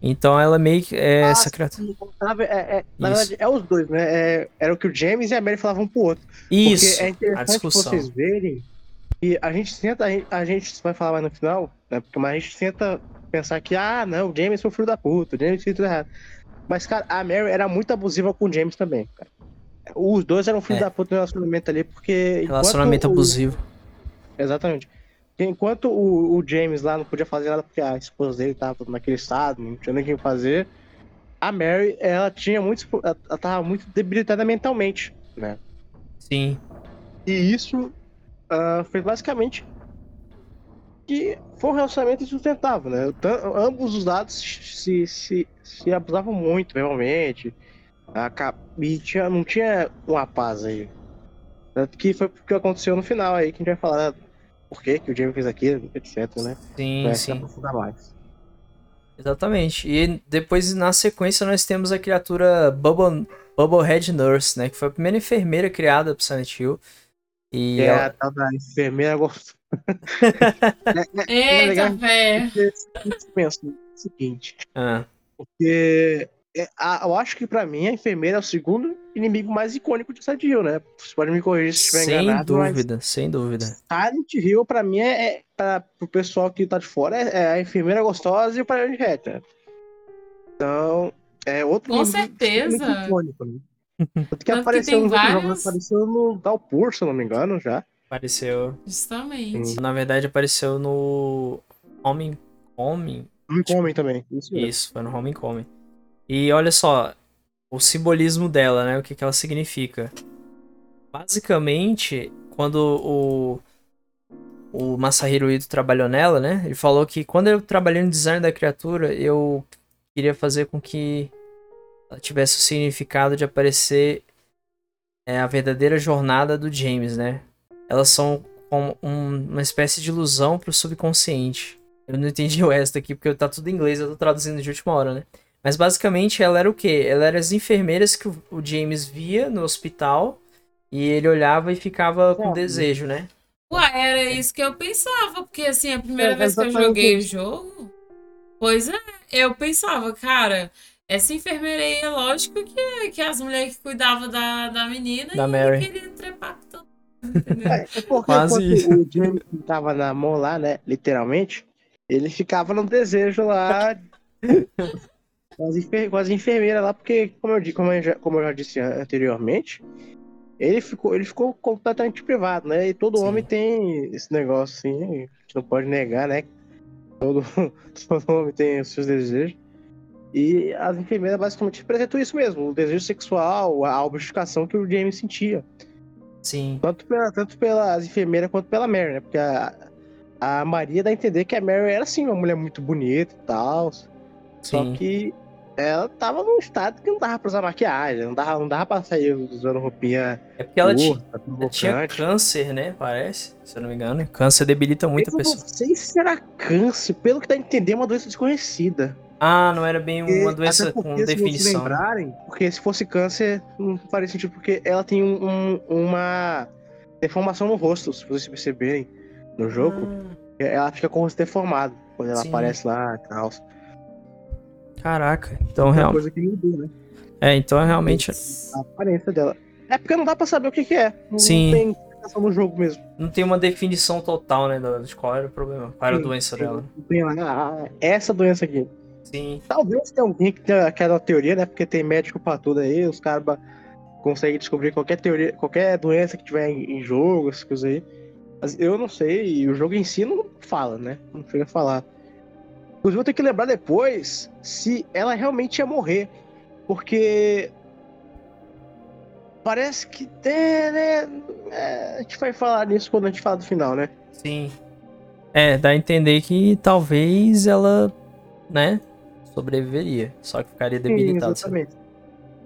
Então ela meio que é ah, essa criatura. É, é, na verdade, é os dois, né? É, era o que o James e a Mary falavam um pro outro. Isso. Porque é interessante vocês verem que a gente tenta, a gente, a gente vai falar mais no final, né? Porque mas a gente tenta pensar que, ah, não, o James foi o filho da puta, o James fez tudo errado. Mas, cara, a Mary era muito abusiva com o James também, cara. Os dois eram filhos é. da puta no relacionamento ali, porque. Relacionamento abusivo. Exatamente. Enquanto o, o, James lá não podia fazer nada porque a esposa dele tava naquele estado, não tinha nem o que fazer, a Mary, ela tinha muito. Ela tava muito debilitada mentalmente, né? Sim. E isso uh, foi basicamente que foi um relacionamento insustentável, né? ambos os lados se, se, se abusavam muito, realmente. E tinha, não tinha uma paz aí. Tanto que foi o que aconteceu no final aí, que a gente vai falar por que, que o Jamie fez aquilo, etc, né? Sim, pra sim. aprofundar mais. Exatamente. E depois, na sequência, nós temos a criatura Bubble, Bubblehead Nurse, né? Que foi a primeira enfermeira criada pro Silent Hill. E é, ela... a tal da enfermeira gostou é, é, Eita, é velho. Pensa o seguinte. Ah. Porque é, eu acho que para mim a enfermeira é o segundo inimigo mais icônico de Silent Hill, né? Você pode me corrigir se estiver Sem enganado, mas dúvida, sem dúvida. Silent Hill, pra mim, é, é pra, pro pessoal que tá de fora, é, é a enfermeira gostosa e o Hat, né? Então, é outro Com inimigo certeza. icônico, né? Tanto que que apareceu jogos, vários- apareceu no Dalpur, se eu não me engano, já. Apareceu. Justamente. Na verdade, apareceu no Homecoming. Homecoming também, isso mesmo. Isso, foi no Homecoming. E olha só, o simbolismo dela, né? O que, que ela significa. Basicamente, quando o, o Masahiro Ito trabalhou nela, né? Ele falou que quando eu trabalhei no design da criatura, eu queria fazer com que ela tivesse o significado de aparecer é, a verdadeira jornada do James, né? Elas são como um- uma espécie de ilusão pro subconsciente. Eu não entendi o resto aqui porque tá tudo em inglês, eu tô traduzindo de última hora, né? Mas basicamente ela era o quê? Ela era as enfermeiras que o o James via no hospital e ele olhava e ficava com desejo, né? Ué, era isso que eu pensava, porque assim, a primeira É, vez que eu joguei o jogo, pois é, eu pensava, cara, essa enfermeira aí é lógico que, que as mulheres que cuidavam da, da menina Da e Mary. queria trepar com todo mundo, entendeu? É, é porque Quase o James tava na mão lá, né, literalmente, ele ficava no desejo lá com as, enfer- com as enfermeiras lá, porque, como eu, como eu já, como eu já disse an- anteriormente, ele ficou, ele ficou completamente privado, né? E todo Sim. homem tem esse negócio assim, a gente não pode negar, né? Todo, todo homem tem os seus desejos. E as enfermeiras basicamente representam isso mesmo, o desejo sexual, a objetificação que o James sentia. Sim, Tanto, pela, tanto pelas enfermeiras quanto pela Mary, né? Porque a, a Maria dá a entender que a Mary era, assim, uma mulher muito bonita e tal. Só sim. que ela tava num estado que não dava pra usar maquiagem, não dava, não dava pra sair usando roupinha É porque ela curta, tinha provocante. câncer, né? Parece, se eu não me engano. Câncer debilita muito a Eu pessoa. não sei se era câncer, pelo que dá a entender, é uma doença desconhecida. Ah, não era bem Porque- uma doença até com porque, Se vocês definição. né? lembrarem, porque se fosse câncer, não faria sentido, porque ela tem um- um- uma deformação no rosto, se vocês perceberem no jogo. Ela fica com o rosto deformado quando ela Sim. aparece lá e tal. Caraca, então É uma real... coisa que mudou, né? é, então é realmente A aparência dela. É porque não dá pra saber o que, que é. Não Sim. tem explicação no jogo mesmo. não tem uma definição total, né, de qual era o problema, qual era a doença sim. dela. Não tem lá, ah, essa doença aqui. Sim, Talvez tenha alguém que tenha aquela teoria, né? Porque tem médico pra tudo aí, os caras conseguem descobrir qualquer teoria, qualquer doença que tiver em, em jogo, essas coisas aí. Mas eu não sei, e o jogo em si não fala, né? Não chega a falar. Inclusive, eu tenho que lembrar depois se ela realmente ia morrer. Porque. Parece que. É, né? é, a gente vai falar nisso quando a gente fala do final, né? sim. É, dá a entender que talvez ela, né, sobreviveria, só que ficaria debilitada. Exatamente.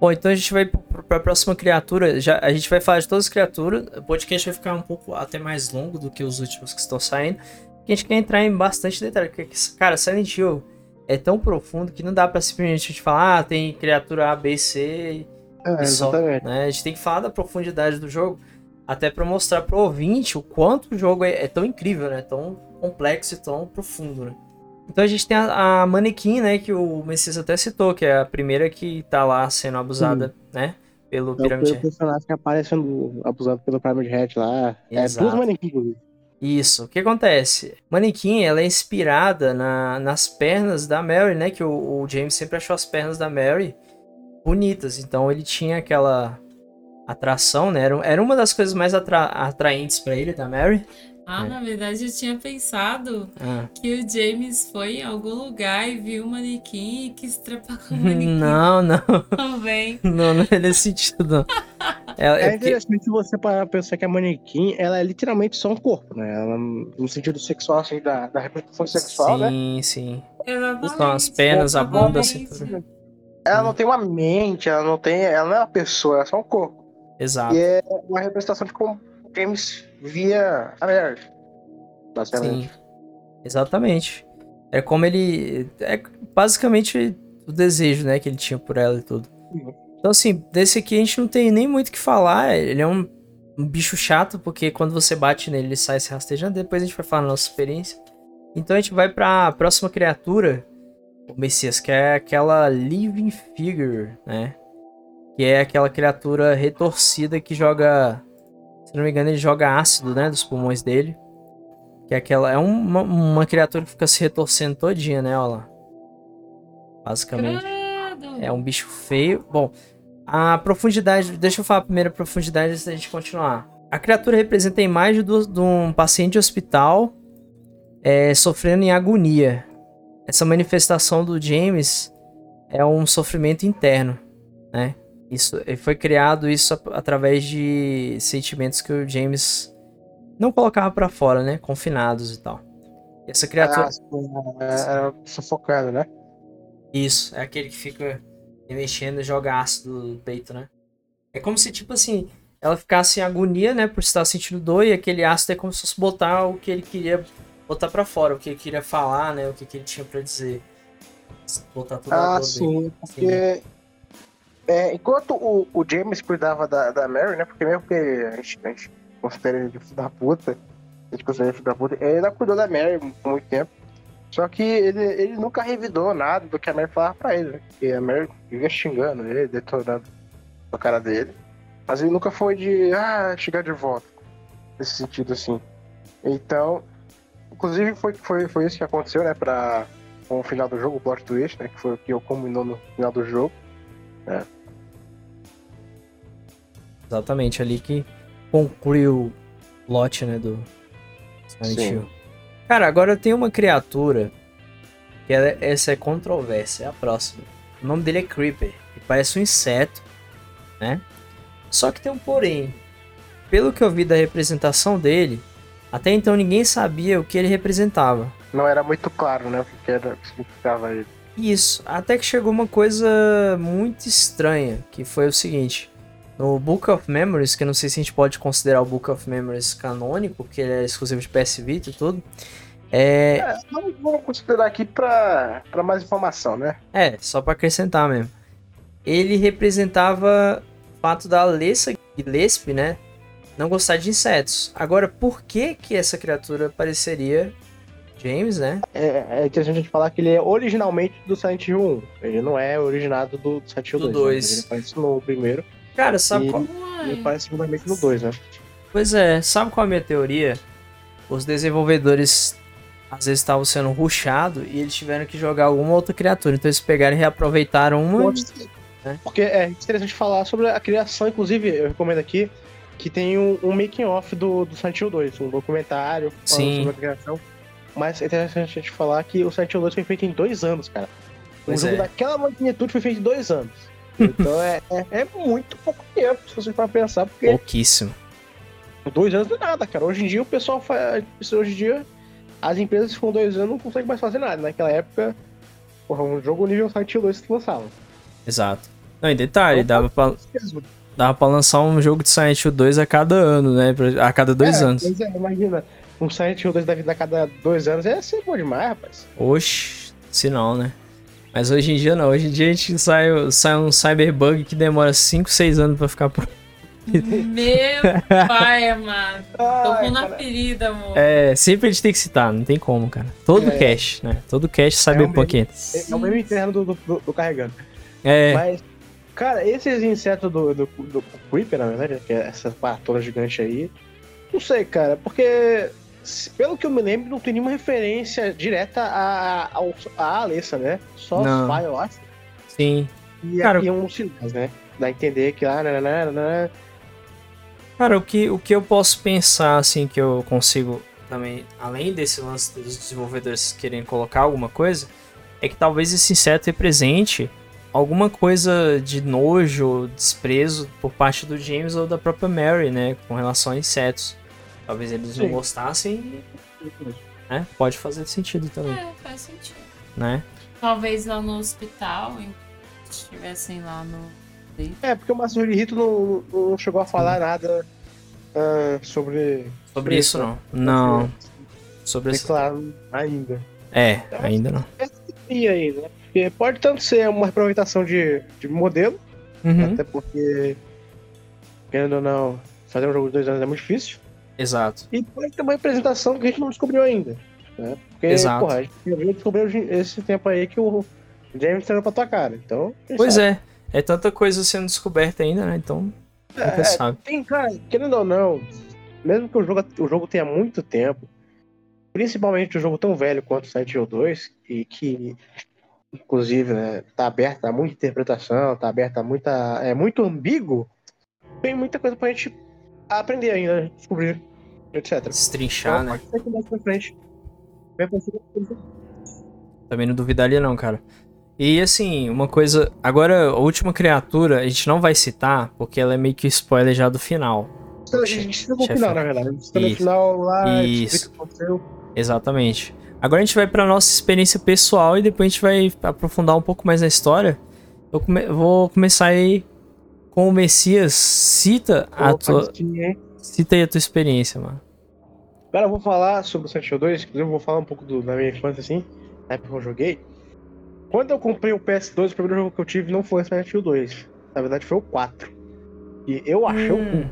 Bom, então a gente vai pro- pra próxima criatura. Já, a gente vai falar de todas as criaturas. O podcast vai ficar um pouco até mais longo do que os últimos que estão saindo. Porque a gente quer entrar em bastante detalhe. Porque, cara, Silent Hill é tão profundo que não dá pra simplesmente falar, ah, tem criatura A, B, C É, e só. exatamente. Né? A gente tem que falar da profundidade do jogo. Até pra mostrar pro ouvinte o quanto o jogo é, é tão incrível, né? Tão complexo e tão profundo, né? Então a gente tem a, a manequim, né? Que o Messias até citou, que é a primeira que tá lá sendo abusada, né? Pelo É o Pyramid Head. personagem que aparece sendo abusado pelo Pyramid Head lá. É Exato. duas manequins, inclusive. Isso. O que acontece? Manequim, ela é inspirada na- nas pernas da Mary, né? Que o, o James sempre achou as pernas da Mary bonitas. Então ele tinha aquela atração, né? Era, era uma das coisas mais atra- atraentes pra ele, da Mary. Ah, É. na verdade eu tinha pensado Ah. que o James foi em algum lugar e viu um manequim e quis trepar com o manequim Não, não. também. Não, não é nesse sentido, não. É, é porque- interessante se você parar pra pensar que a manequim, ela é literalmente só um corpo, né? Ela, no sentido sexual, assim, da, da representação sexual, né? sim, sim. Exatamente. São as pernas, a bunda, a Exatamente. cintura. Ela não tem uma mente, ela não tem. Ela não é uma pessoa, ela é só um corpo. Exato. E é uma representação de como James via a Mary. Basicamente. Sim. Exatamente. É como ele. É basicamente o desejo, né, que ele tinha por ela e tudo. Então, assim, desse aqui a gente não tem nem muito o que falar. Ele é um, um bicho chato, porque quando você bate nele, ele sai se rastejando. Depois a gente vai falar na nossa experiência. Então a gente vai pra próxima criatura, o Messias, que é aquela Living Figure, né? Que é aquela criatura retorcida que joga. Se não me engano, ele joga ácido, né? Dos pulmões dele. Que é aquela. É uma, uma criatura que fica se retorcendo todinha, né? Olha lá. Basicamente. Credo. É um bicho feio. Bom, a profundidade. Deixa eu falar primeiro a profundidade antes da gente continuar. A criatura representa a imagem do- de um paciente de hospital é, sofrendo em agonia. Essa manifestação do James é um sofrimento interno, né? Isso foi criado isso através de sentimentos que o James não colocava pra fora, né? Confinados e tal. E essa criatura Ah, é, era sufocando, né? Isso, é aquele que fica mexendo e joga ácido no peito, né? É como se, tipo assim, ela ficasse em agonia, né? Por estar sentindo dor, e aquele ácido é como se fosse botar o que ele queria botar pra fora, o que ele queria falar, né? O que, que ele tinha pra dizer. Botar tudo Ah, sim, porque. É, enquanto o, o James cuidava da, da Mary, né? Porque mesmo que a gente, a gente considera ele filho da puta, a gente considera ele filho da puta, ele ainda cuidou da Mary por muito tempo. Só que ele, ele nunca revidou nada do que a Mary falava pra ele, né? Porque a Mary vivia xingando ele, detonando a cara dele. Mas ele nunca foi de, ah, chegar de volta. Nesse sentido, assim. Então, inclusive foi, foi, foi isso que aconteceu, né? Pra, com o final do jogo, o plot twist, né? Que foi o que eu combinou no final do jogo. Exatamente, ali que concluiu o lote, né? Do Silent. Hill. Cara, agora tenho uma criatura que ela- essa é controvérsia, é a próxima. O nome dele é Creeper, que parece um inseto, né? Só que tem um porém. Pelo que eu vi da representação dele, até então ninguém sabia o que ele representava. Não era muito claro, né? O que que era, o que significava ele. Isso, até que chegou uma coisa muito estranha, que foi o seguinte. No Book of Memories, que eu não sei se a gente pode considerar o Book of Memories canônico, porque ele é exclusivo de PS Vita e tudo. É, É, vamos, vamos considerar aqui pra mais informação, né? É, só pra acrescentar mesmo. Ele representava o fato da Alessa Gillespie, né? Não gostar de insetos. Agora, por que que essa criatura pareceria James, né? É, é interessante a gente falar que ele é originalmente do Silent Hill 1. Ele não é originado do Silent Hill Do 2. dois. né? Ele aparece no primeiro Cara, sabe E- qual... e aparece segundamente no 2, né? Pois é, sabe qual é a minha teoria? Os desenvolvedores às vezes estavam sendo rushados e eles tiveram que jogar alguma outra criatura. Então eles pegaram e reaproveitaram uma. Né? Porque é interessante falar sobre a criação, inclusive, eu recomendo aqui que tem um, um making off do, do Silent Hill 2, um documentário falando Sim. sobre a criação. Mas é interessante a gente falar que o Silent Hill 2 foi feito em dois anos, cara. Pois jogo é. daquela magnitude foi feito em dois anos. Então é, é, é muito pouco tempo, se você for pensar, porque Pouquíssimo. dois anos não é nada, cara. Hoje em dia o pessoal faz. Hoje em dia as empresas com dois anos não conseguem mais fazer nada. Naquela época, porra, um jogo nível Hill 2 se lançava. Exato. Não, e detalhe, Então, dava pra, dava pra lançar um jogo de Silent Hill 2 a cada ano, né? A cada dois é, anos. Pois é, imagina. Um Silent Hill 2 da vida a cada dois anos é ser bom demais, rapaz. Oxe, se não, né? Mas hoje em dia não. Hoje em dia a gente sai, sai um Cyberbug que demora 5, 6 anos pra ficar pronto. Meu pai amado. Tô com na ferida, amor. É, sempre a gente tem que citar, não tem como, cara. Todo É. cache, né? Todo cache Cyberpunk entra. É, é o mesmo interno do, do, do- do carregando. É, Mas, cara, esses insetos do, do, do Creeper, na verdade, que é essa patrona gigante aí, não sei, cara, porque pelo que eu me lembro, não tem nenhuma referência direta a, ao- a Alessa, né? Só Não. os pai, eu acho. sim. E Cara, aqui uns sinais, né? Dá a entender que lá, nananana, Cara, o que, o que eu posso pensar, assim, que eu consigo também, além desse lance dos desenvolvedores querem colocar alguma coisa, é que talvez esse inseto represente alguma coisa de nojo, desprezo por parte do James ou da própria Mary, né? Com relação a insetos. Talvez eles não Sim. gostassem e, né? Pode fazer sentido também, É, faz sentido. né? Talvez lá no hospital, em- estivessem lá no. É, porque o Márcio Rito não, não chegou a falar nada ah, sobre. Sobre isso não. Não, sobre Bem isso. claro ainda. É, ainda não. E aí, né? Porque pode tanto ser uma reaproveitação de, de modelo, Uhum. até porque, querendo ou não, fazer um jogo de dois anos é muito difícil. Exato. E pode ter uma representação que a gente não descobriu ainda. Né? Porque, Exato. porra, a gente descobriu esse tempo aí que o James treinou pra tua cara. Então, Pois sabe? é. É tanta coisa sendo descoberta ainda, né? Então, É, sabe. Tem, cara, querendo ou não, mesmo que o jogo, o jogo tenha muito tempo, principalmente um jogo tão velho quanto o Silent Hill 2, e que, inclusive, né, tá aberto a muita interpretação, tá aberto a muita. É muito ambíguo, tem muita coisa pra gente aprender ainda, né, descobrir, etc. Destrinchar, né? Pode ser que mais pra frente. Também não duvidaria não, cara. E assim, uma coisa. Agora, a última criatura, a gente não vai citar, porque ela é meio que spoiler já do final. A gente chega no final, na verdade. A gente chega no final lá, Isso. Exatamente. Agora a gente vai pra nossa experiência pessoal e depois a gente vai aprofundar um pouco mais na história. Eu come- vou começar aí com o Messias. Cita a tua, hein? Cita aí a tua experiência, mano. Agora eu vou falar sobre o Silent Hill 2, inclusive eu vou falar um pouco do- da minha infância, assim, na época que eu joguei. Quando eu comprei o PS2, o primeiro jogo que eu tive não foi o Silent Hill 2. Na verdade foi o 4. E eu achei o cu. Hum,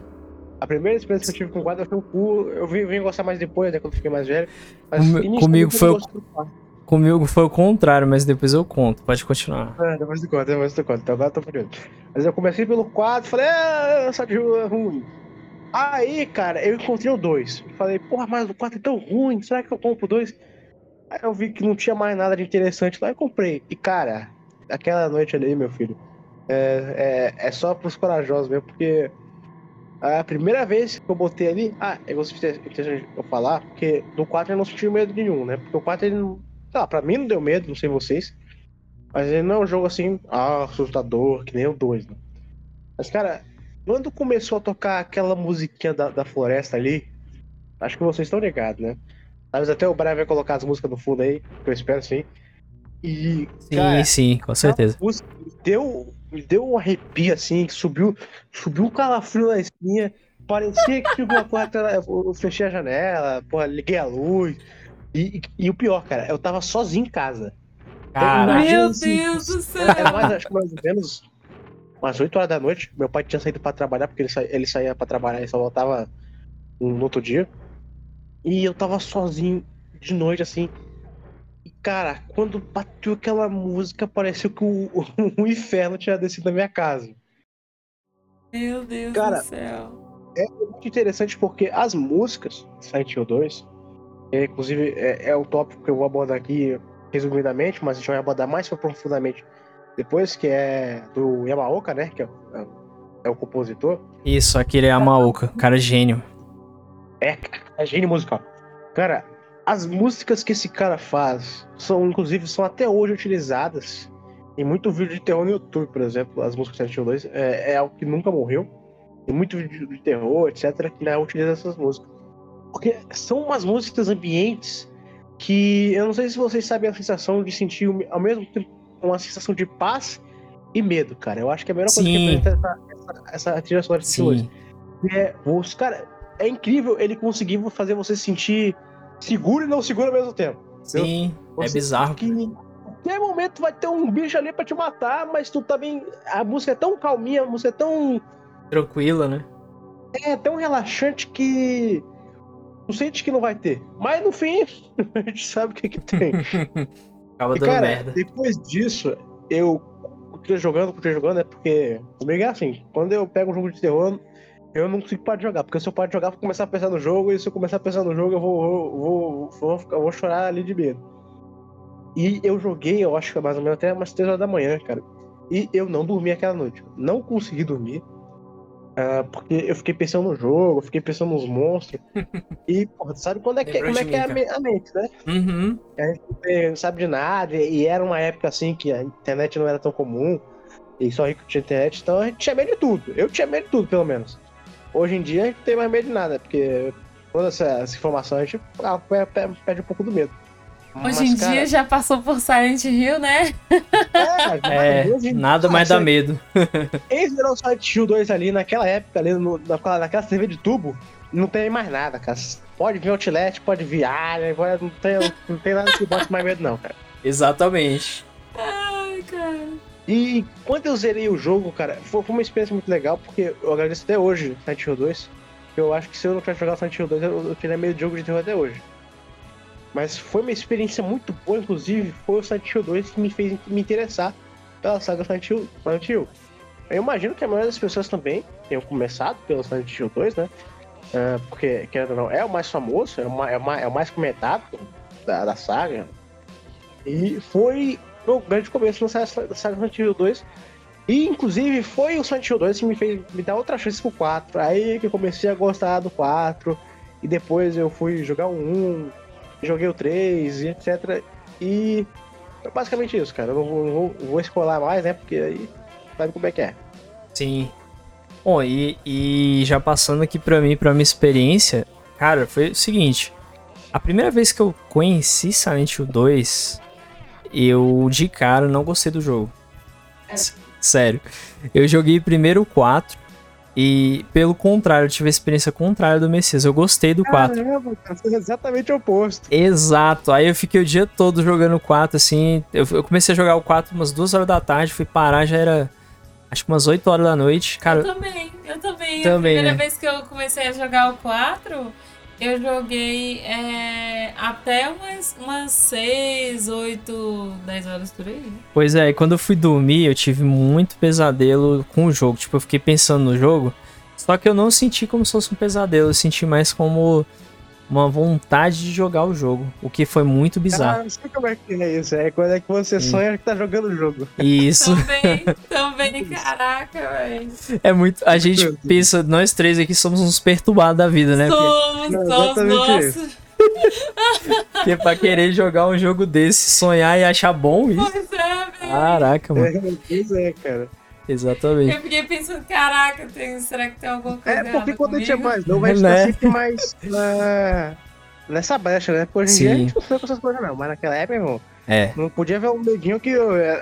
A primeira experiência que eu tive com o 4 eu achei o cu. Eu vim, vim gostar mais depois, né, quando eu fiquei mais velho. Mas comigo eu foi o- gosto do 4. comigo foi o contrário, mas depois eu conto. Pode continuar. É, depois do conto, depois do conto. Então agora eu tô fodido. Mas eu comecei pelo 4 falei, ah, essa de é ruim. Aí, cara, eu encontrei o 2. Falei, porra, mas o 4 é tão ruim, será que eu compro o 2? Aí eu vi que não tinha mais nada de interessante lá e comprei. E, cara, aquela noite ali, meu filho, é, é, é só pros corajosos mesmo, porque a primeira vez que eu botei ali. Ah, eu gosto de eu falar, porque do 4 eu não senti medo nenhum, né? Porque o 4 ele não. Sei lá, pra mim não deu medo, não sei vocês. Mas ele não é um jogo assim, ah, assustador, que nem o 2, né? Mas, cara, quando começou a tocar aquela musiquinha da, da floresta ali, acho que vocês estão ligados, né? Talvez até o Brian vai colocar as músicas no fundo aí, que eu espero sim. E, Sim, cara, sim, com certeza. música me deu, me deu um arrepio assim, que subiu, subiu um calafrio na espinha. Parecia que tipo, uma coisa, eu fechei a janela, porra, liguei a luz. E, e- e o pior, cara, eu tava sozinho em casa. Caraca. Imagina Meu assim, Deus do céu! Era mais, acho que mais ou menos umas 8 horas da noite. Meu pai tinha saído pra trabalhar, porque ele, sa... ele saía pra trabalhar e só voltava no outro dia. E eu tava sozinho de noite, assim. E, cara, quando bateu aquela música, pareceu que o, o inferno tinha descido na minha casa. Meu Deus Cara, do céu! É muito interessante porque as músicas de Silent Hill 2, é, inclusive é, é o tópico que eu vou abordar aqui resumidamente, mas a gente vai abordar mais profundamente depois, que é do Yamaoka, né? Que é, é- é o compositor. Isso, aquele é a Maoka, cara gênio. É, é gênio musical. Cara, as músicas que esse cara faz são, inclusive, são até hoje utilizadas em muito vídeo de terror no YouTube, por exemplo. As músicas de Silent Hill 2 é, é algo que nunca morreu. Tem muito vídeo de terror, etc., que ainda utiliza essas músicas. Porque são umas músicas ambientes que eu não sei se vocês sabem a sensação de sentir ao mesmo tempo uma sensação de paz e medo, cara. Eu acho que é a melhor coisa Sim. que apresenta essa, essa, essa trilha sonora de Silent Hill 2. Sim. É, os, cara, é incrível ele conseguir fazer você se sentir seguro e não seguro ao mesmo tempo. Sim, é Você- bizarro. Que em qualquer momento vai ter um bicho ali pra te matar, mas tu também. A música é tão calminha, a música é tão. Tranquila, né? É tão relaxante que. Tu sente que não vai ter. Mas no fim, a gente sabe o que, que tem. Acaba E, dando cara, merda. depois disso, eu continuei jogando, continuei jogando, é porque comigo é assim, quando eu pego um jogo de terror, eu não consigo parar de jogar, porque se eu parar de jogar, eu vou começar a pensar no jogo, e se eu começar a pensar no jogo, eu vou, vou, vou, vou, vou chorar ali de medo. E eu joguei, eu acho que mais ou menos até umas 3 horas da manhã, cara. E eu não dormi aquela noite. Não consegui dormir. Ah, porque eu fiquei pensando no jogo, fiquei pensando nos monstros. e, porra, sabe quando é que, Lembrou como é que é a, me- a mente, né? Uhum. Você não sabe de nada, e era uma época assim que a internet não era tão comum, e só rico tinha internet, então a gente tinha medo de tudo. Eu tinha medo de tudo, pelo menos. Hoje em dia a gente não tem mais medo de nada, porque toda essa, essa informação a gente ah, pe- pe- perde um pouco do medo. Hoje em dia já passou por Silent Hill, né? É, nada mais dá medo. Quem virou Silent Hill 2 ali naquela época, ali no, naquela, naquela TV de tubo, não tem mais nada, cara. Pode vir Outlet, pode vir Alien, pode- não tem, não tem nada que bote mais medo, não, cara. Exatamente. Ai, cara. E quando eu zerei o jogo, cara, foi, uma experiência muito legal, porque eu agradeço até hoje Silent Hill 2. Eu acho que se eu não tivesse jogado Silent Hill 2, eu, eu teria medo de jogo de terror até hoje. Mas foi uma experiência muito boa, inclusive, foi o Silent Hill 2 que me fez me interessar pela saga Silent Hill. Silent Hill. Eu imagino que a maioria das pessoas também tenham começado pelo Silent Hill 2, né? Uh, porque, querendo ou não, é o mais famoso, é mais, é mais, é o mais comentado da, da saga. E foi o grande começo da saga Silent Hill 2. E, inclusive, foi o Silent Hill 2 que me fez me dar outra chance pro 4. Aí que eu comecei a gostar do 4. E depois eu fui jogar o 1, joguei o 3 e etc. E é basicamente isso, cara. Eu não vou, não vou, vou escolar mais, né? Porque aí sabe como é que é. Sim. Bom, e, e já passando aqui pra mim, pra minha experiência, cara, foi o seguinte. A primeira vez que eu conheci Silent Hill 2, eu de cara não gostei do jogo. É. Sério. Eu joguei primeiro o 4 e, pelo contrário, eu tive a experiência contrária do Messias. Eu gostei do 4. Caramba, cara, exatamente o oposto. Exato. Aí eu fiquei o dia todo jogando o 4, assim. Eu, eu comecei a jogar o 4 umas 2 horas da tarde, fui parar, já era acho que umas 8 horas da noite. Cara, eu também, eu também. também a primeira né? vez que eu comecei a jogar o 4, eu joguei é, até umas, umas 6, 8, 10 horas por aí. Pois é, quando eu fui dormir, eu tive muito pesadelo com o jogo. Tipo, eu fiquei pensando no jogo. Só que eu não senti como se fosse um pesadelo, eu senti mais como uma vontade de jogar o jogo, o que foi muito bizarro. Ah, sei como é que é isso, é quando é que você Sim. sonha que tá jogando o jogo. Isso. também, também, caraca, velho. É muito, a gente pensa, nós três aqui somos uns perturbados da vida, né? Somos, Porque... somos, nossa. Porque pra querer jogar um jogo desse, sonhar e achar bom isso. Pois é, velho. Caraca, mano. É, pois é, cara. Exatamente. Eu fiquei pensando, caraca, tem, será que tem alguma coisa É, porque quando comigo? a gente é mais novo, a gente Né? tá sempre mais na... nessa brecha, né? Porque hoje em dia a gente não sofreu com essas coisas não, mas naquela época, irmão, É. não podia ver um medinho que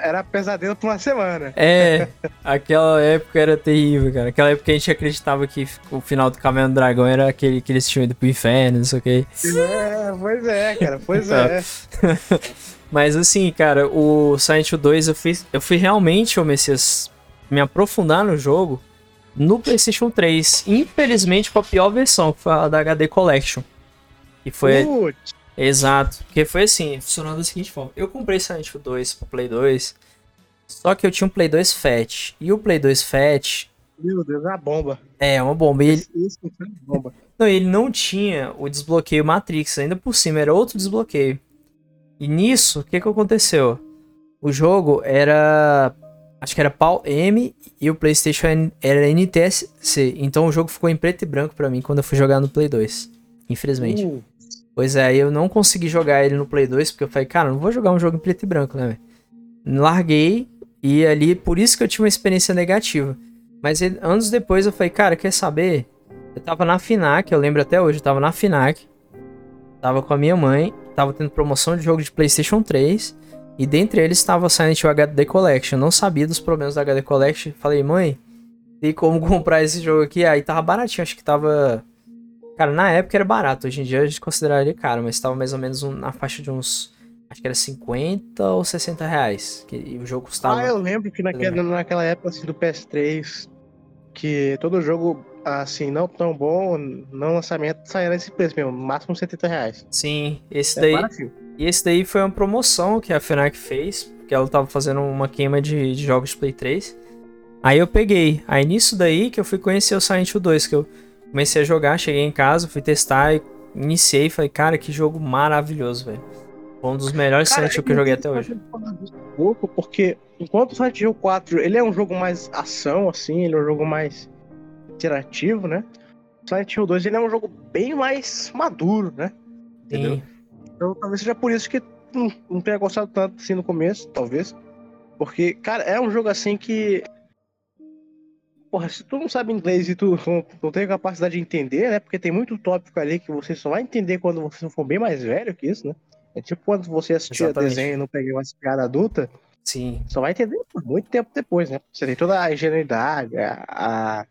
era pesadelo por uma semana. É, aquela época era terrível, cara. Aquela época a gente acreditava que o final do Caminhão do Dragão era aquele que eles tinham ido pro inferno, não sei o que. É, pois é, cara, pois Tá. é. Mas assim, cara, o Silent Hill 2 eu fui, eu fui realmente, ô Messias, me aprofundar no jogo no PlayStation 3. Infelizmente com a pior versão, que foi a da HD Collection. E foi. Putz, Exato. Porque foi assim, funcionou da seguinte forma. Eu comprei Silent Hill 2 pro Play 2. Só que eu tinha um Play 2 Fat. E o Play 2 Fat meu Deus, é uma bomba. é uma bomba. E ele, Isso, isso é uma bomba. não, ele não tinha o desbloqueio Matrix. Ainda por cima, era outro desbloqueio. E nisso, o que que aconteceu? O jogo era. Acho que era pau M e o PlayStation era NTSC. Então o jogo ficou em preto e branco pra mim quando eu fui jogar no Play 2. Infelizmente. Uh, Pois é, eu não consegui jogar ele no Play 2, porque eu falei, cara, não vou jogar um jogo em preto e branco, né? Larguei, e ali, por isso que eu tive uma experiência negativa. Mas ele- anos depois eu falei, cara, quer saber? Eu tava na FINAC, eu lembro até hoje, eu tava na FINAC, tava com a minha mãe, tava tendo promoção de jogo de PlayStation 3, e dentre eles estava Silent Hill HD Collection. Eu não sabia dos problemas da HD Collection. Falei, mãe, tem como comprar esse jogo aqui? Aí tava baratinho, acho que tava Cara, na época era barato, hoje em dia a gente consideraria caro, mas tava mais ou menos um- na faixa de uns. Acho que era 50 ou 60 reais. Que, e o jogo custava. Ah, eu lembro que naquela, naquela época assim, do PS3, que todo jogo, assim, não tão bom, não lançamento, saía nesse preço mesmo, máximo 70 reais. Sim, esse É daí. baratinho. E esse daí foi uma promoção que a FNAC fez, porque ela tava fazendo uma queima de, de jogos de Play 3. Aí eu peguei. Aí nisso daí que eu fui conhecer o Silent Hill 2, que eu comecei a jogar, cheguei em casa, fui testar e iniciei e falei, cara, que jogo maravilhoso, velho. Foi um dos melhores Cara, Silent Hill que eu joguei até hoje. eu falar disso um pouco, porque enquanto o Silent Hill 4 ele é um jogo mais ação, assim, ele é um jogo mais interativo, né? Silent Hill 2 ele é um jogo bem mais maduro, né? Entendeu? Sim. Então talvez seja por isso que não, não tenha gostado tanto assim no começo, talvez. Porque, cara, é um jogo assim que. Porra, se tu não sabe inglês e tu não, não tem capacidade de entender, né? Porque tem muito tópico ali que você só vai entender quando você for bem mais velho que isso, né? É tipo quando você assistia Exatamente. desenho e não peguei uma piada adulta, Sim. só vai entender por muito tempo depois, né? Você tem toda a ingenuidade, a. a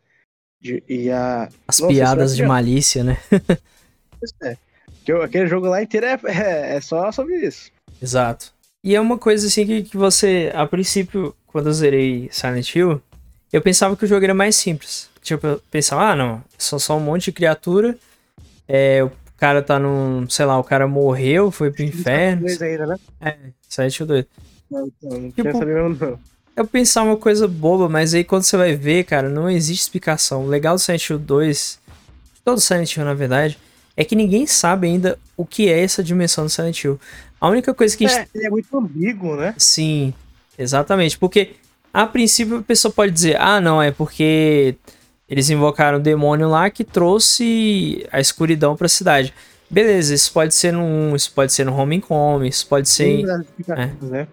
de- e a. As Nossa, piadas isso de é- malícia, né? É. Aquele jogo lá inteiro é, é, é só sobre isso. Exato. E é uma coisa assim que, que você, a princípio, quando eu zerei Silent Hill, eu pensava que o jogo era mais simples. Tipo, eu pensava, ah, não, são só um monte de criatura. É, o cara tá num, sei lá, o cara morreu, foi pro inferno. Inglês ainda, né? É, Silent Hill 2. Não, não, não Tipo- saber mesmo, não. Eu pensar uma coisa boba, mas aí quando você vai ver, cara, não existe explicação. O legal do Silent Hill 2, todo Silent Hill na verdade, é que ninguém sabe ainda o que é essa dimensão do Silent Hill. A única coisa que a gente... É, ele é muito ambíguo, né? Sim, exatamente. Porque a princípio a pessoa pode dizer, ah, não, é porque eles invocaram o demônio lá que trouxe a escuridão para a cidade. Beleza, isso pode ser 1, isso pode ser no Homecoming, isso pode ser. em- É. Né?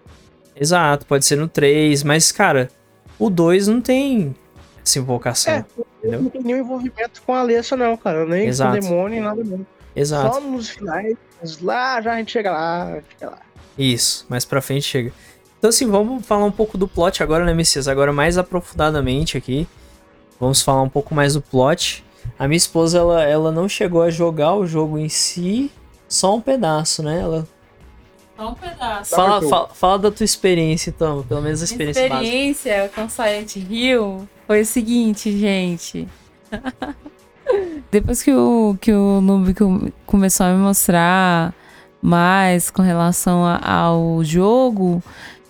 Exato, pode ser no 3, mas, cara, o 2 não tem essa invocação. É, entendeu? não tem nenhum envolvimento com a Alessa, não, cara. Nem Exato. com o demônio, nem nada mesmo. Exato. Só nos finais, lá já a gente chega lá, chega lá. Isso, mais pra frente chega. Então, assim, vamos falar um pouco do plot agora, né, Messias? Agora mais aprofundadamente aqui. Vamos falar um pouco mais do plot. A minha esposa, ela, ela não chegou a jogar o jogo em si, só um pedaço, né? Ela Só um pedaço. Fala, fala, fala da tua experiência, então, pelo menos a Minha experiência, básica. experiência com Silent Hill foi o seguinte, gente. Depois que o, que o Noob com- começou a me mostrar mais com relação a- ao jogo,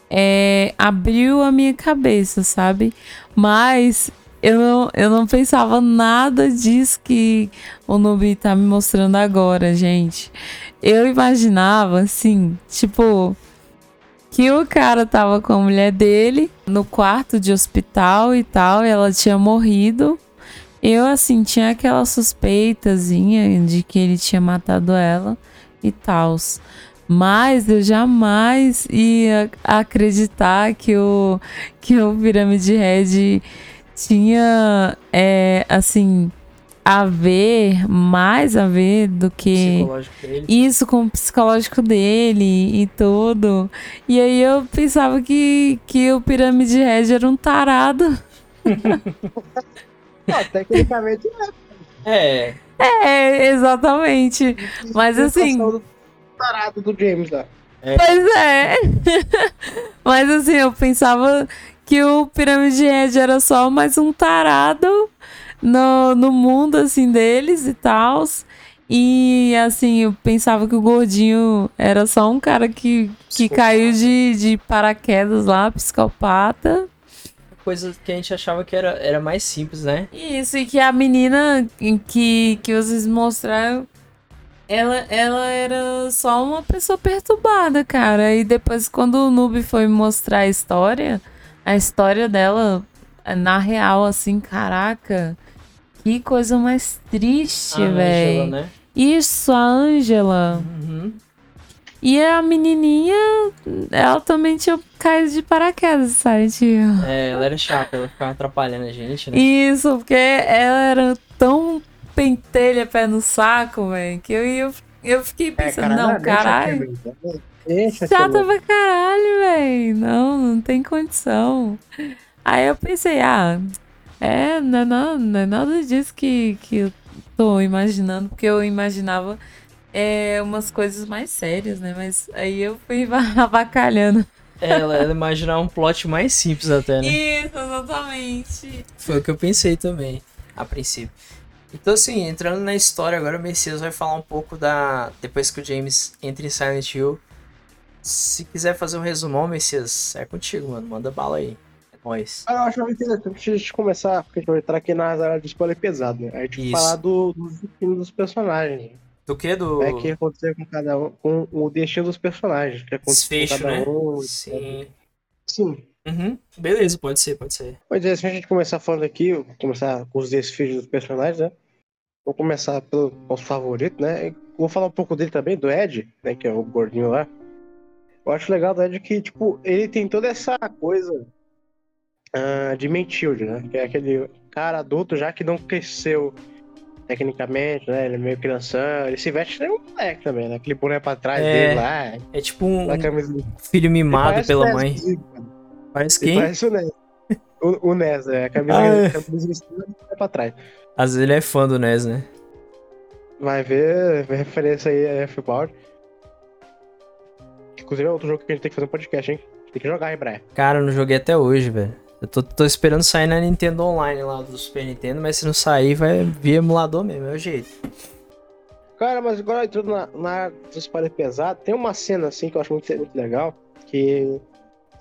é, abriu a minha cabeça, sabe? Mas eu não, eu não pensava nada disso que o Noob tá me mostrando agora, gente. Eu imaginava, assim, tipo, que o cara tava com a mulher dele no quarto de hospital e tal, e ela tinha morrido. Eu, assim, tinha aquela suspeitazinha de que ele tinha matado ela e tal. Mas eu jamais ia acreditar que o, que o Pirâmide Red tinha, é, assim, a ver, mais a ver do que isso com o psicológico dele e tudo. E aí eu pensava que, que o Pirâmide Red era um tarado. Ah, tecnicamente é. É, É, exatamente. Mas assim, do tarado do James lá. pois é. Mas assim, eu pensava que o Pirâmide Red era só mais um tarado no, no mundo, assim, deles e tal. E assim, eu pensava que o gordinho era só um cara que, que caiu de, de paraquedas lá, psicopata. coisa que a gente achava que era, era mais simples, né? Isso, e que a menina que, que vocês mostraram, ela, ela era só uma pessoa perturbada, cara. E depois, quando o Noob foi mostrar a história, a história dela, na real, assim, caraca, que coisa mais triste, A Angela, velho. né? Isso, a Ângela. Uhum. E a menininha, ela também tinha caído de paraquedas, sabe? Tipo, É, ela era chata, ela ficava atrapalhando a gente, né? Isso, porque ela era tão pentelha pé no saco, velho, que eu, eu, eu fiquei pensando, não, caralho. Deixa Chata pra caralho, velho. Não, não tem condição. Aí eu pensei, ah, é, não é, nada, não é nada disso que, que eu tô imaginando, porque eu imaginava é, umas coisas mais sérias, né? Mas aí eu fui avacalhando. É, ela, ela imaginava um plot mais simples até, né? Isso, exatamente. Foi o que eu pensei também, a princípio. Então, assim, entrando na história agora, o Messias vai falar um pouco da. Depois que o James entra em Silent Hill. Se quiser fazer um resumão, Messias, é contigo, mano. Manda bala aí. Nóis. Ah, eu acho interessante a gente começar, porque a gente vai entrar aqui nas áreas de spoiler pesado, né? A gente Isso. falar do, do destino dos personagens. Do que? Do. É que aconteceu com cada um, com o destino dos personagens. Que aconteceu Desfecho, com cada né? um. Sim. Sim. Uhum. Beleza, pode ser, pode ser. Pois é, se a gente começar falando aqui, começar com os desfechos dos personagens, né? Vou começar pelo nosso favorito, né? Vou falar um pouco dele também, do Ed, né? Que é o gordinho lá. Eu acho legal do Ed que, tipo, ele tem toda essa coisa ah, de Matilde, né? Que é aquele cara adulto já que não cresceu tecnicamente, né? Ele é meio crianção. Ele se veste nem um moleque também, né? Aquele boné pra trás É, dele lá. É tipo um, dele. filho mimado pela mãe. Parece Ele quem? Parece o Nes. O, o Nes, é. A camisa, Ah, é. a camisa em cima e pra trás. Às vezes ele é fã do NES, né? Vai ver, referência aí a F-Bound. Inclusive é outro jogo que a gente tem que fazer um podcast, hein? Tem que jogar, hein, Brian? Cara, eu não joguei até hoje, velho. Eu tô, tô esperando sair na Nintendo Online lá do Super Nintendo, mas se não sair, vai vir emulador mesmo, é o jeito. Cara, mas agora entrando na, na dos spoiler pesado, tem uma cena assim que eu acho muito, muito legal, que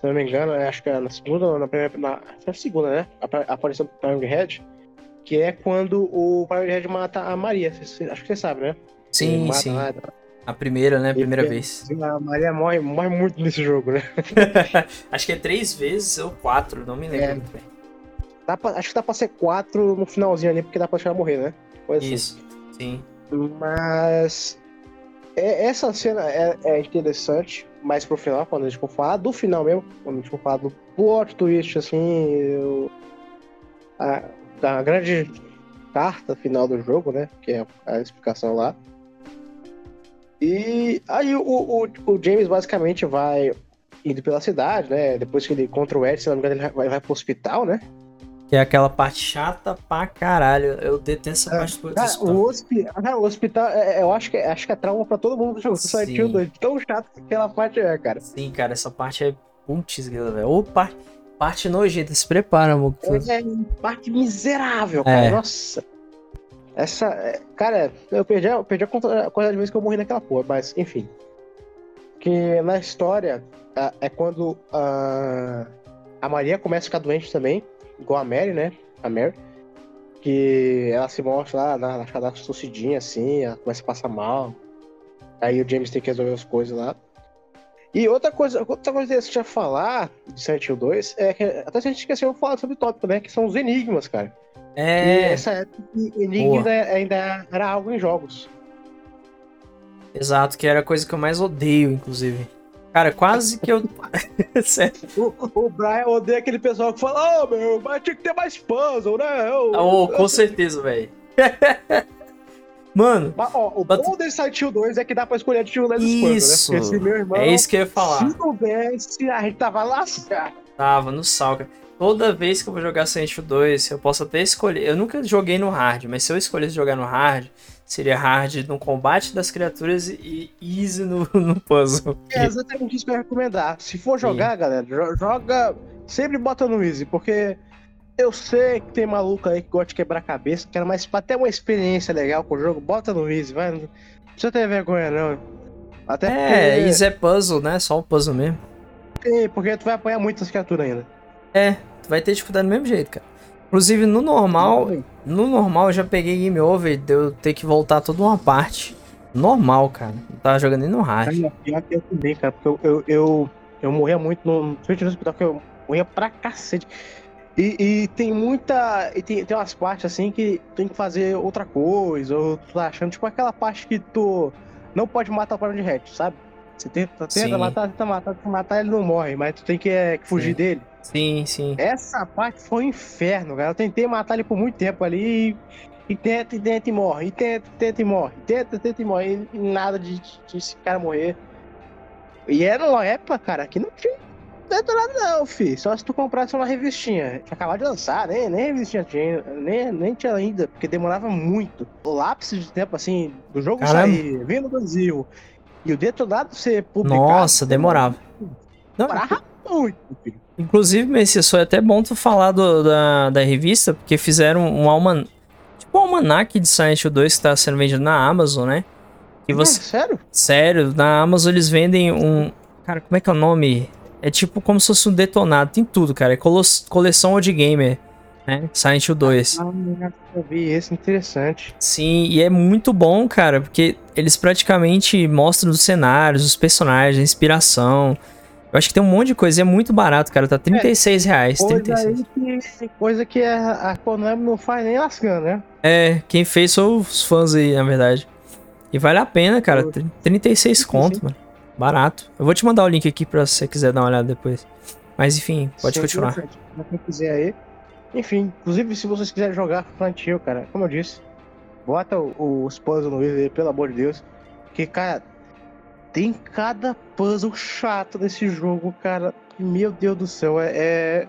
se não me engano, é, acho que é na segunda ou na primeira. Na, que é segunda, né? A, aparição do Pyong Red, que é quando o Pyong Red mata a Maria. Acho que você sabe, né? Sim, sim. A primeira, né? A primeira vez. A Maria morre, morre muito nesse jogo, né? Acho que é três vezes ou quatro, não me lembro É. muito bem. Dá pra- acho que dá pra ser quatro no finalzinho ali, porque dá pra chegar a morrer, né? Coisa assim. Isso, sim. Mas é- essa cena é, é interessante, mais pro final, quando a gente for falar do final mesmo, quando a gente for falar do plot twist, assim, eu- a, a grande carta final do jogo, né? Que é a explicação lá. E aí o, o, o James basicamente vai indo pela cidade, né? Depois que ele encontra o Ed, se não me engano, ele vai, vai pro hospital, né? Que é aquela parte chata pra caralho. Eu detesto essa É, parte do hospital. o hospital, cara, o hospital é- é- eu acho que, é- acho que é trauma pra todo mundo do jogo. Só dois. Tão chato que aquela parte é, cara. Sim, cara, essa parte é putz, velho. Ô, par... parte nojenta, se prepara, amor. É parte miserável, cara. É. Nossa. Essa. é- Cara, eu perdi, eu perdi a conta a quantidade de vezes que eu morri naquela porra, mas enfim. Que na história é quando a, a Maria começa a ficar doente também, igual a Mary, né? A Mary. Que ela se mostra lá na, na cadastra tossidinha, assim, ela começa a passar mal. Aí o James tem que resolver as coisas lá. E outra coisa, outra coisa interessante a falar de Silent Hill 2 é que até a gente esqueceu de falar sobre o tópico, né? Que são os enigmas, cara. E É, essa época, enigma ainda, ainda era algo em jogos. exato, que era a coisa que eu mais odeio, inclusive. Cara, quase que eu. Sério. O, o Brian odeia aquele pessoal que fala, ô meu, mas tinha que ter mais puzzle, né? Eu, Oh, com certeza, velho. Mano, Mas, ó, o Mas- bom desse Hill 2 é que dá pra escolher de das Isso. puzzles, né? Porque se meu irmão, é isso que eu ia falar. se soubesse, a gente tava lascado. Tava no sal, cara. Toda vez que eu vou jogar Silent Hill 2, eu posso até escolher. Eu nunca joguei no hard, mas se eu escolhesse jogar no hard, seria hard no combate das criaturas e easy no, no puzzle. É exatamente isso que eu ia recomendar. Se for jogar, galera, jo- joga. Sempre bota no Easy, porque eu sei que tem maluco aí que gosta de quebrar a cabeça, cara, mas pra ter uma experiência legal com o jogo, bota no Easy, vai. Não precisa ter vergonha, não. Até É, porque, easy é puzzle, né? Só o puzzle mesmo. porque, porque tu vai apanhar muitas criaturas ainda. É, tu vai ter dificuldade do mesmo jeito, cara. Inclusive, no normal, no normal eu já peguei game over de eu ter que voltar toda uma parte. Normal, cara. Não tava jogando nem no hard. Cara, pior que eu também, cara, porque eu, eu, eu, eu morria muito no. Principalmente no hospital, porque eu morria pra cacete. E, e tem muita. E tem, tem umas partes assim que tem que fazer outra coisa, ou tu tá achando, tipo aquela parte que tu não pode matar o Pyramid Red, sabe? Você tenta, Sim. tenta matar, tenta matar, tenta matar, ele não morre, mas tu tem que, é, que fugir Sim. dele. Sim, sim. Essa parte foi um inferno, cara. Eu tentei matar ele por muito tempo ali e, e tenta, e tenta e morre. E tenta, tenta e morre. Tenta, tenta e morre. E nada de, de esse cara morrer. E era uma época, cara, que não tinha detonado não, fi. Só se tu comprasse uma revistinha. Tinha acabado de lançar, nem, nem revistinha tinha, nem, nem tinha ainda, porque demorava muito. O lápis de tempo, assim, do jogo Caramba. sair, vir no Brasil, e o detonado ser publicado. Nossa, demorava. Demorava muito, filho. Inclusive, Messias, foi até bom tu falar do- da, da revista, porque fizeram um alman... Tipo um almanac de Silent Hill 2 que tá sendo vendido na Amazon, né? E você... Sério? Sério, na Amazon eles vendem um... Cara, como é que é o nome? É tipo como se fosse um detonado, tem tudo, cara. É coleção Old Gamer, né? Silent Hill 2. Ah, eu vi esse, interessante. Sim, e é muito bom, cara, porque eles praticamente mostram os cenários, os personagens, a inspiração. Eu acho que tem um monte de coisa, e é muito barato, cara. Tá 36 reais. Coisa 36. aí que, coisa que a, a Konami não faz nem lascando, né? É, quem fez são os fãs aí, na verdade. E vale a pena, cara. 36 conto, mano. Barato. Eu vou te mandar o link aqui pra você quiser dar uma olhada depois. Mas enfim, pode Sim, continuar. Pra quem quiser aí. Enfim, inclusive se vocês quiserem jogar Silent Hill, cara, como eu disse, bota o- os puzzles no aí, pelo amor de Deus. Que, cara, tem cada puzzle chato nesse jogo, cara. Meu Deus do céu, é. É,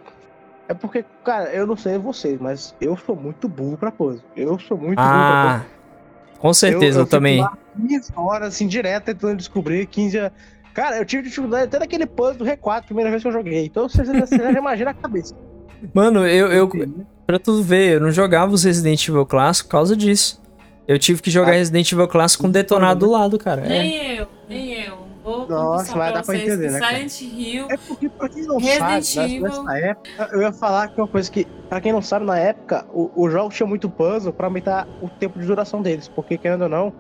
é porque, cara, eu não sei vocês, mas eu sou muito burro pra puzzle. Eu sou muito burro pra puzzle. Ah, com certeza, eu, fico também. lá 15 horas, assim, direto, tentando descobrir 15 a- Cara, eu tive dificuldade até naquele puzzle do R4, primeira vez que eu joguei. Então você, já- você já imagina a cabeça. Mano, eu, eu, pra tu ver, eu não jogava os Resident Evil clássicos por causa disso. Eu tive que jogar Ah. Resident Evil clássico com detonado do lado, cara. É. Nem eu, nem eu. Vou Nossa, confessar mas pra entender, que né, cara? Silent Hill É porque, pra quem não Resident sabe, nessa- Evil. nessa época, eu ia falar que uma coisa que, pra quem não sabe, na época, o, o jogo tinha muito puzzle pra aumentar o tempo de duração deles, porque, querendo ou não,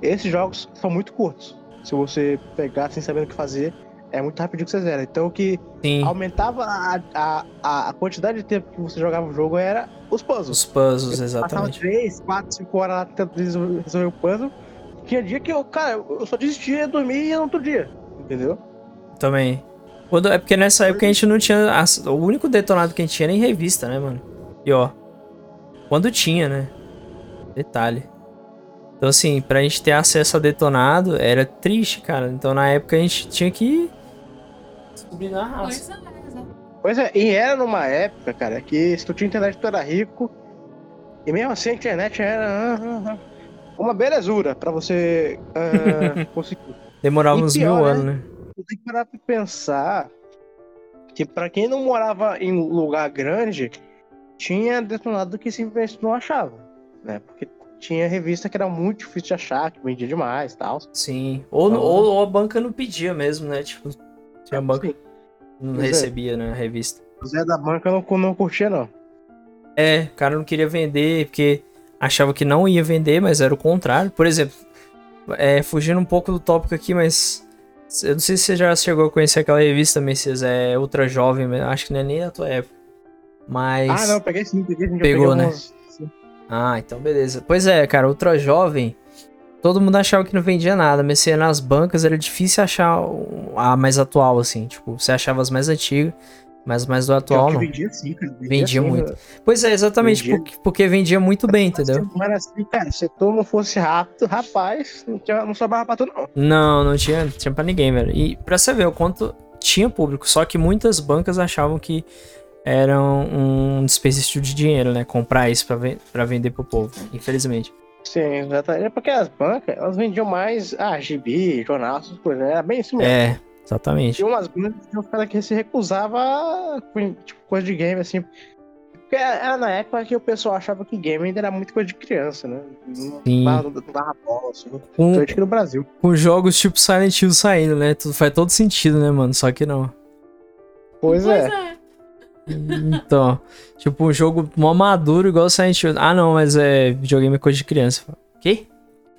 esses jogos são muito curtos. Se você pegar sem saber o que fazer, é muito rapidinho que você zera. Então, o que Sim, aumentava a, a, a, a quantidade de tempo que você jogava o jogo era os puzzles. os puzzles, Passava exatamente. 3, 4, 5 horas lá tentando resolver o puzzle. Tinha dia que eu, cara, eu só desistia, dormia e ia no outro dia. Entendeu? Também. Quando, é porque nessa época a gente não tinha. as- o único detonado que a gente tinha era em revista, né, mano? E ó. Quando tinha, né? Detalhe. Então, assim, pra gente ter acesso a detonado era triste, cara. Então na época a gente tinha que. Descobrir na raça. Pois é. Pois é, e era numa época, cara, que se tu tinha internet tu era rico. E mesmo assim a internet era uma belezura pra você ah, conseguir. Demorava E uns pior, mil né? anos, né? Tu tem que parar pra pensar que pra quem não morava em lugar grande, tinha detonado que simplesmente não achava, né? Porque tinha revista que era muito difícil de achar, que vendia demais e tal. Sim. Ou, Então- ou, ou a banca não pedia mesmo, né? Tipo, tinha banca Sim. que não é. recebia, né? A revista. O Zé da banca não, não curtia, não. É, o cara não queria vender porque achava que não ia vender, mas era o contrário. Por exemplo, é, fugindo um pouco do tópico aqui, mas eu não sei se você já chegou a conhecer aquela revista, Messias, é Ultra Jovem, mas acho que não é nem da tua época. Mas. Ah, não, peguei sim, peguei sim. Pegou, peguei né? umas-. Ah, então beleza. Pois é, cara, Ultra Jovem, todo mundo achava que não vendia nada, mas se nas bancas era difícil achar a mais atual, assim. Tipo, você achava as mais antigas, mas as mais do atual Pior não. que vendia sim, cara. Vendia sim, muito. né? Pois é, exatamente, Vendia. porque, porque vendia muito bem, entendeu? Era assim, cara. Se tu não fosse rápido, rapaz, não, tinha, não sobrava pra tu, não. Não, não tinha, não tinha pra ninguém, velho. E pra você ver o quanto tinha público, só que muitas bancas achavam que era um desperdício de dinheiro, né? Comprar isso pra, ven- pra vender pro povo, infelizmente. Sim, exatamente. É porque as bancas, elas vendiam mais, ah, gibi, jornal, essas coisas. né? Era bem isso mesmo. É, exatamente. Tinha umas bancas que caras que se recusava com, tipo, coisa de game, assim. Porque era na época que o pessoal achava que game ainda era muito coisa de criança, né? Não, Sim. dava- não dava bola, assim. Com, aqui no Brasil. com jogos tipo Silent Hill saindo, né? Tudo faz todo sentido, né, mano? Só que não. Pois, Pois é. é. Então, tipo, um jogo mó maduro igual Silent Hill. Ah, não, mas é videogame é coisa de criança. Quê?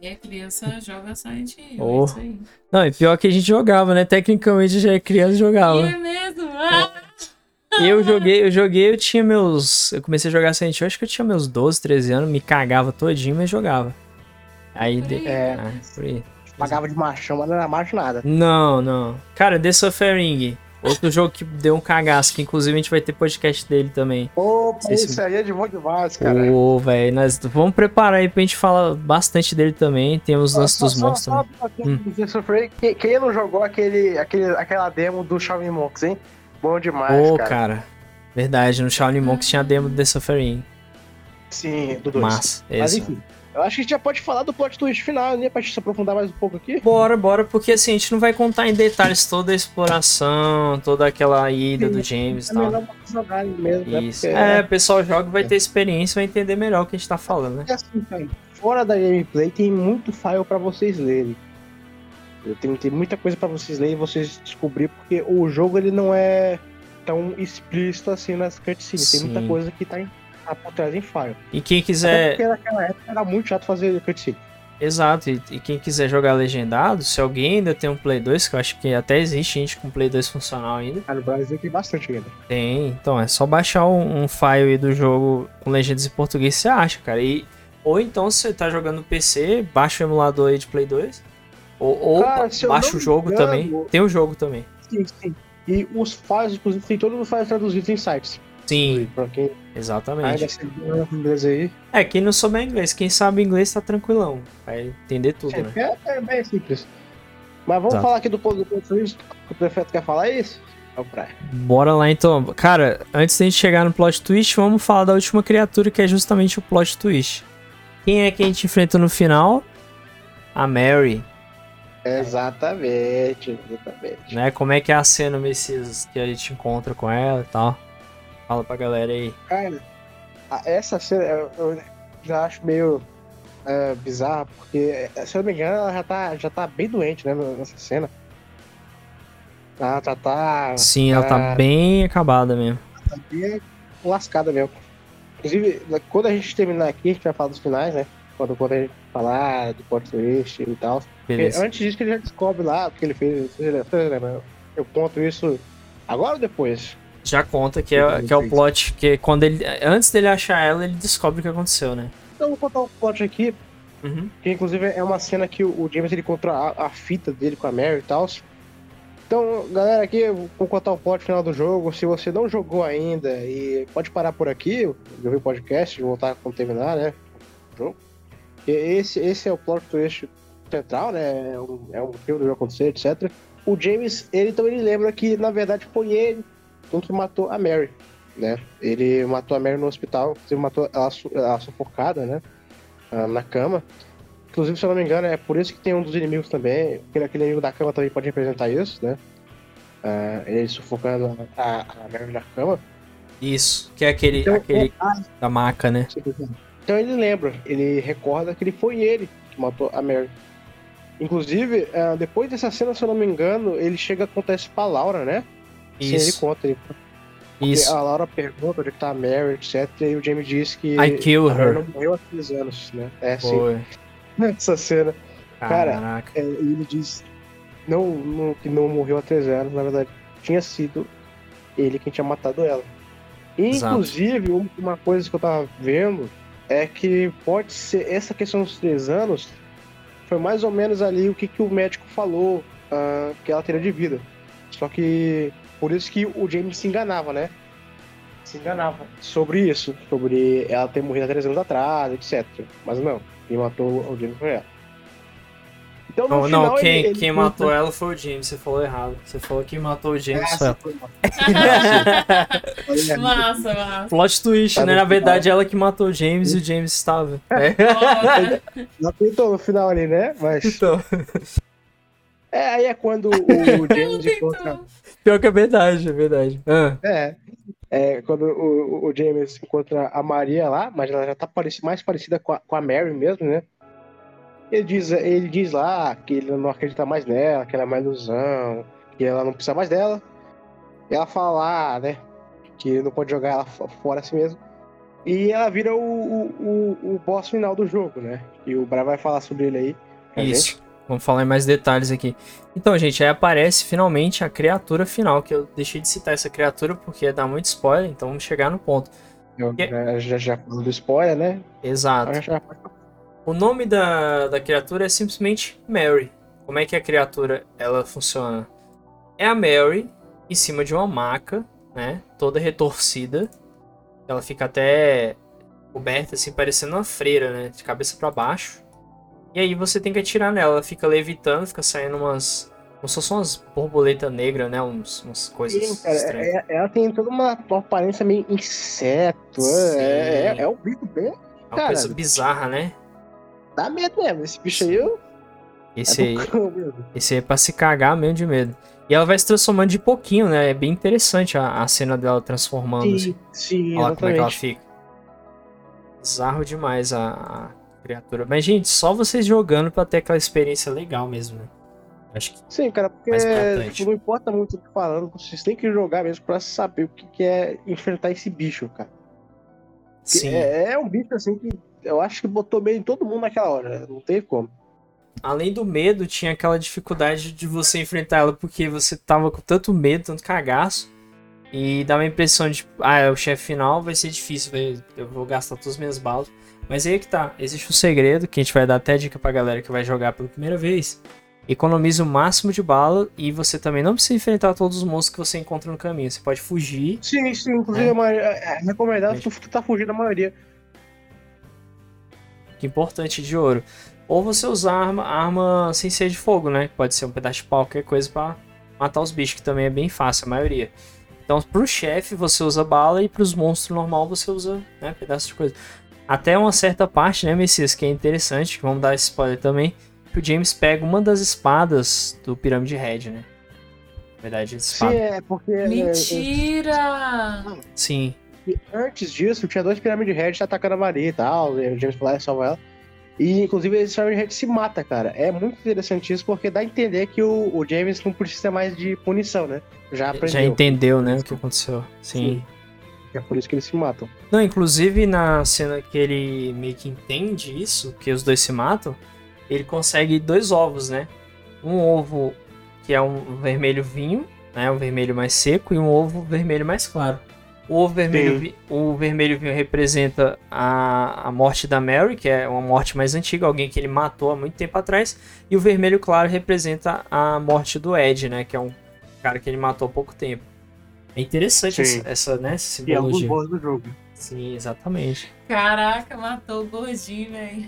E a criança joga Silent Hill, Oh. é isso aí. Não, e pior que a gente jogava, né? Tecnicamente já é criança e jogava. E é mesmo? Ah! Eu joguei, eu joguei, eu tinha meus. Eu comecei a jogar Silent Hill, acho que eu tinha meus 12, 13 anos, me cagava todinho, mas jogava. Aí. Por de- aí. É, Ah, por aí. pagava de machão, mas não era macho nada. Não, não. Cara, The Suffering. Outro jogo que deu um cagaço, que inclusive a gente vai ter podcast dele também. Opa, se- isso aí é de bom demais, cara. Ô, velho, nós vamos preparar aí pra gente falar bastante dele também. Tem os lances dos monstros só- também. só pra quem- não jogou aquele, aquele, aquela demo do Shaolin Monks, hein? Bom demais, Ô, cara. cara. Verdade, no Shaolin Monks tinha a demo do The Suffering. Sim, do 2. Massa. Mas esse. enfim, eu acho que a gente já pode falar do plot twist final, né? Pra gente se aprofundar mais um pouco aqui. Bora, bora, porque assim, a gente não vai contar em detalhes toda a exploração, toda aquela ida do James e É tal. melhor jogarem mesmo, né? Isso. Porque, É, o pessoal joga e vai ter experiência, vai entender melhor o que a gente tá falando, né? é assim, cara. Fora da gameplay, tem muito file pra vocês lerem. Eu tenho, tem muita coisa pra vocês lerem e vocês descobrir, porque o jogo ele não é tão explícito assim nas cutscenes. Tem muita Sim. coisa que tá, em, tá por trás em file. E quem Até quiser. porque naquela época era muito chato fazer cutscene. Exato, e, e quem quiser jogar legendado, se alguém ainda tem um Play 2, que eu acho que até existe gente com Play 2 funcional ainda. Ah, no Brasil tem bastante ainda. Tem, então é só baixar um, um file aí do jogo com legendas em português, você acha, cara. E, ou então, se você tá jogando no PC, baixa o emulador aí de Play 2. Ou, ou Cara, baixa o jogo engano- também. Tem o jogo também. Sim, sim. E os files, inclusive, tem todos os files traduzidos em sites. Sim, Pra quem exatamente. ainda inglês aí. É, quem não souber inglês, quem sabe inglês tá tranquilão. Vai entender tudo, né? É, é bem simples. Mas vamos Exato. falar aqui do ponto twist. O prefeito quer falar isso? Vamos pra. Bora lá então. Cara, antes da gente chegar no plot twist, vamos falar da última criatura que é justamente o plot twist. Quem é que a gente enfrenta no final? A Mary, Exatamente, exatamente. né? Como é que é a cena, Messias, que a gente encontra com ela e tal? Fala pra galera aí. Cara, essa cena eu, já acho meio é, bizarra, porque, se eu não me engano, ela já tá, já tá bem doente, né, nessa cena. Ah, tá, tá. Sim, ela tá bem acabada mesmo. Tá bem lascada mesmo. Inclusive, quando a gente terminar aqui, a gente vai falar dos finais, né? Quando, quando a gente falar do plot twist e tal. Antes disso que ele já descobre lá o que ele fez. Eu conto isso agora ou depois? Já conta que é, que é o plot, que quando ele. Antes dele achar ela, ele descobre o que aconteceu, né? Então vou contar o plot aqui. Uhum. Que inclusive é uma cena que o James ele encontrou a, a fita dele com a Mary e tal. Então, galera, aqui eu vou contar o plot final do jogo. Se você não jogou ainda, e pode parar por aqui, eu vi o podcast, voltar quando terminar, né? O jogo. E esse, esse é o plot twist central, né? É um, é um motivo do jogo acontecer, etc. O James, ele então ele lembra que na verdade foi ele que matou a Mary, né? Ele matou a Mary no hospital, ele matou ela, ela sufocada, né? Ah, na cama. Inclusive, se eu não me engano, é por isso que tem um dos inimigos também. Aquele, aquele inimigo da cama também pode representar isso, né? Uh, ele sufocando a, a Mary na cama. Isso, que é aquele, então, aquele é, da maca, né? Então ele lembra, ele recorda que ele foi ele que matou a Mary. Inclusive, uh, depois dessa cena, se eu não me engano, ele chega a contar isso pra Laura, né? Sim, ele conta. Ele... Isso. A Laura pergunta onde tá a Mary, etc. E o James diz que. I kill her. Ela morreu há três anos, né? É, Foi. sim. nessa cena. Caraca. Cara, é, ele diz não, não, que não morreu há três anos, na verdade, tinha sido ele quem tinha matado ela. inclusive, Exato. uma coisa que eu tava vendo é que pode ser essa questão dos três anos foi mais ou menos ali o que, que o médico falou uh, que ela teria de vida. Só que por isso que o James se enganava, né? Se enganava sobre isso, sobre ela ter morrido há três anos atrás, etc. Mas não. Quem matou o James foi ela. Então, não, não, quem, ele, ele quem matou ela foi o James, você falou errado. Você falou que matou o James foi ela. massa, massa. Plot twist, tá né? Na verdade, ela que matou o James e o James estava. É. Não tentou no final ali, né? Mas. Então. É, aí é quando o James encontra. Pior que é verdade, é verdade. Ah. É. É, quando o, o, James encontra a Maria lá, mas ela já tá pareci, mais parecida com a, com a Mary mesmo, né? Ele diz, ele diz lá que ele não acredita mais nela, que ela é uma ilusão, que ela não precisa mais dela. E ela fala lá, né? Que não pode jogar ela fora assim mesmo. E ela vira o, o, o, o boss final do jogo, né? E o Bra vai falar sobre ele aí. Isso. Gente. Vamos falar em mais detalhes aqui. Então, gente, aí aparece finalmente a criatura final, que eu deixei de citar essa criatura porque dá muito spoiler, então vamos chegar no ponto. Eu já, já falando do spoiler, né? Exato. Já... O nome da, da criatura é simplesmente Mary. Como é que a criatura ela funciona? É a Mary em cima de uma maca, né? Toda retorcida. Ela fica até coberta assim, parecendo uma freira, né? De cabeça para baixo. E aí você tem que atirar nela. Ela fica levitando, fica saindo umas. Como se fossem umas borboletas negras, né? Uns, umas coisas. Sim, cara, estranhas. É, ela tem toda uma, aparência meio inseto. É, é, é, é um bicho bem. É uma coisa bizarra, né? Dá medo mesmo. Esse bicho aí eu. Esse é aí. Esse aí é pra se cagar mesmo de medo. E ela vai se transformando de pouquinho, né? É bem interessante a, a cena dela transformando. Sim, assim. sim, Olha como é que ela fica. Bizarro demais a, criatura. Mas, gente, só vocês jogando pra ter aquela experiência legal mesmo, né? Acho que Sim, cara, porque tipo, não importa muito o que falando, vocês têm que jogar mesmo pra saber o que é enfrentar esse bicho, cara. Sim. É, é um bicho assim que eu acho que botou medo em todo mundo naquela hora, né? não teve como. Além do medo, tinha aquela dificuldade de você enfrentar ela porque você tava com tanto medo, tanto cagaço. E dava a impressão de, ah, é o chefe final, vai ser difícil, eu vou gastar todas as minhas balas. Mas aí é que tá, existe um segredo que a gente vai dar até dica pra galera que vai jogar pela primeira vez. Economize o máximo de bala e você também não precisa enfrentar todos os monstros que você encontra no caminho. Você pode fugir. Sim, sim, inclusive é, é recomendado tu tá fugindo da maioria. Que importante de ouro. Ou você usar arma, arma sem ser de fogo, né? Pode ser um pedaço de pau, qualquer coisa para matar os bichos, que também é bem fácil, a maioria. Então, pro chefe você usa bala e pros monstros normal você usa né, pedaço de coisa. Até uma certa parte, né, Messias, que é interessante, vamos dar esse spoiler também, que o James pega uma das espadas do Pirâmide Red, né? Na verdade, espada. Sim, é porque... É, Mentira! Sim. E antes disso, tinha dois Pirâmide Red atacando a Maria e tal, e o James e salva ela. E inclusive esse Red se mata, cara. É muito interessante isso, porque dá a entender que o, o James não precisa mais de punição, né? Já aprendeu. Já entendeu, né, o que aconteceu. Sim. Sim. É por isso que eles se matam. Não, inclusive na cena que ele meio que entende isso, que os dois se matam, ele consegue dois ovos, né? Um ovo que é um vermelho vinho, né? Um vermelho mais seco, e um ovo vermelho mais claro. O vermelho, o vermelho vinho representa a, a morte da Mary, que é uma morte mais antiga, alguém que ele matou há muito tempo atrás. E o vermelho claro representa a morte do Ed, né? Que é um cara que ele matou há pouco tempo. É interessante essa, essa, né, essa simbologia. E é do jogo. Sim, exatamente. Caraca, matou o gordinho, velho.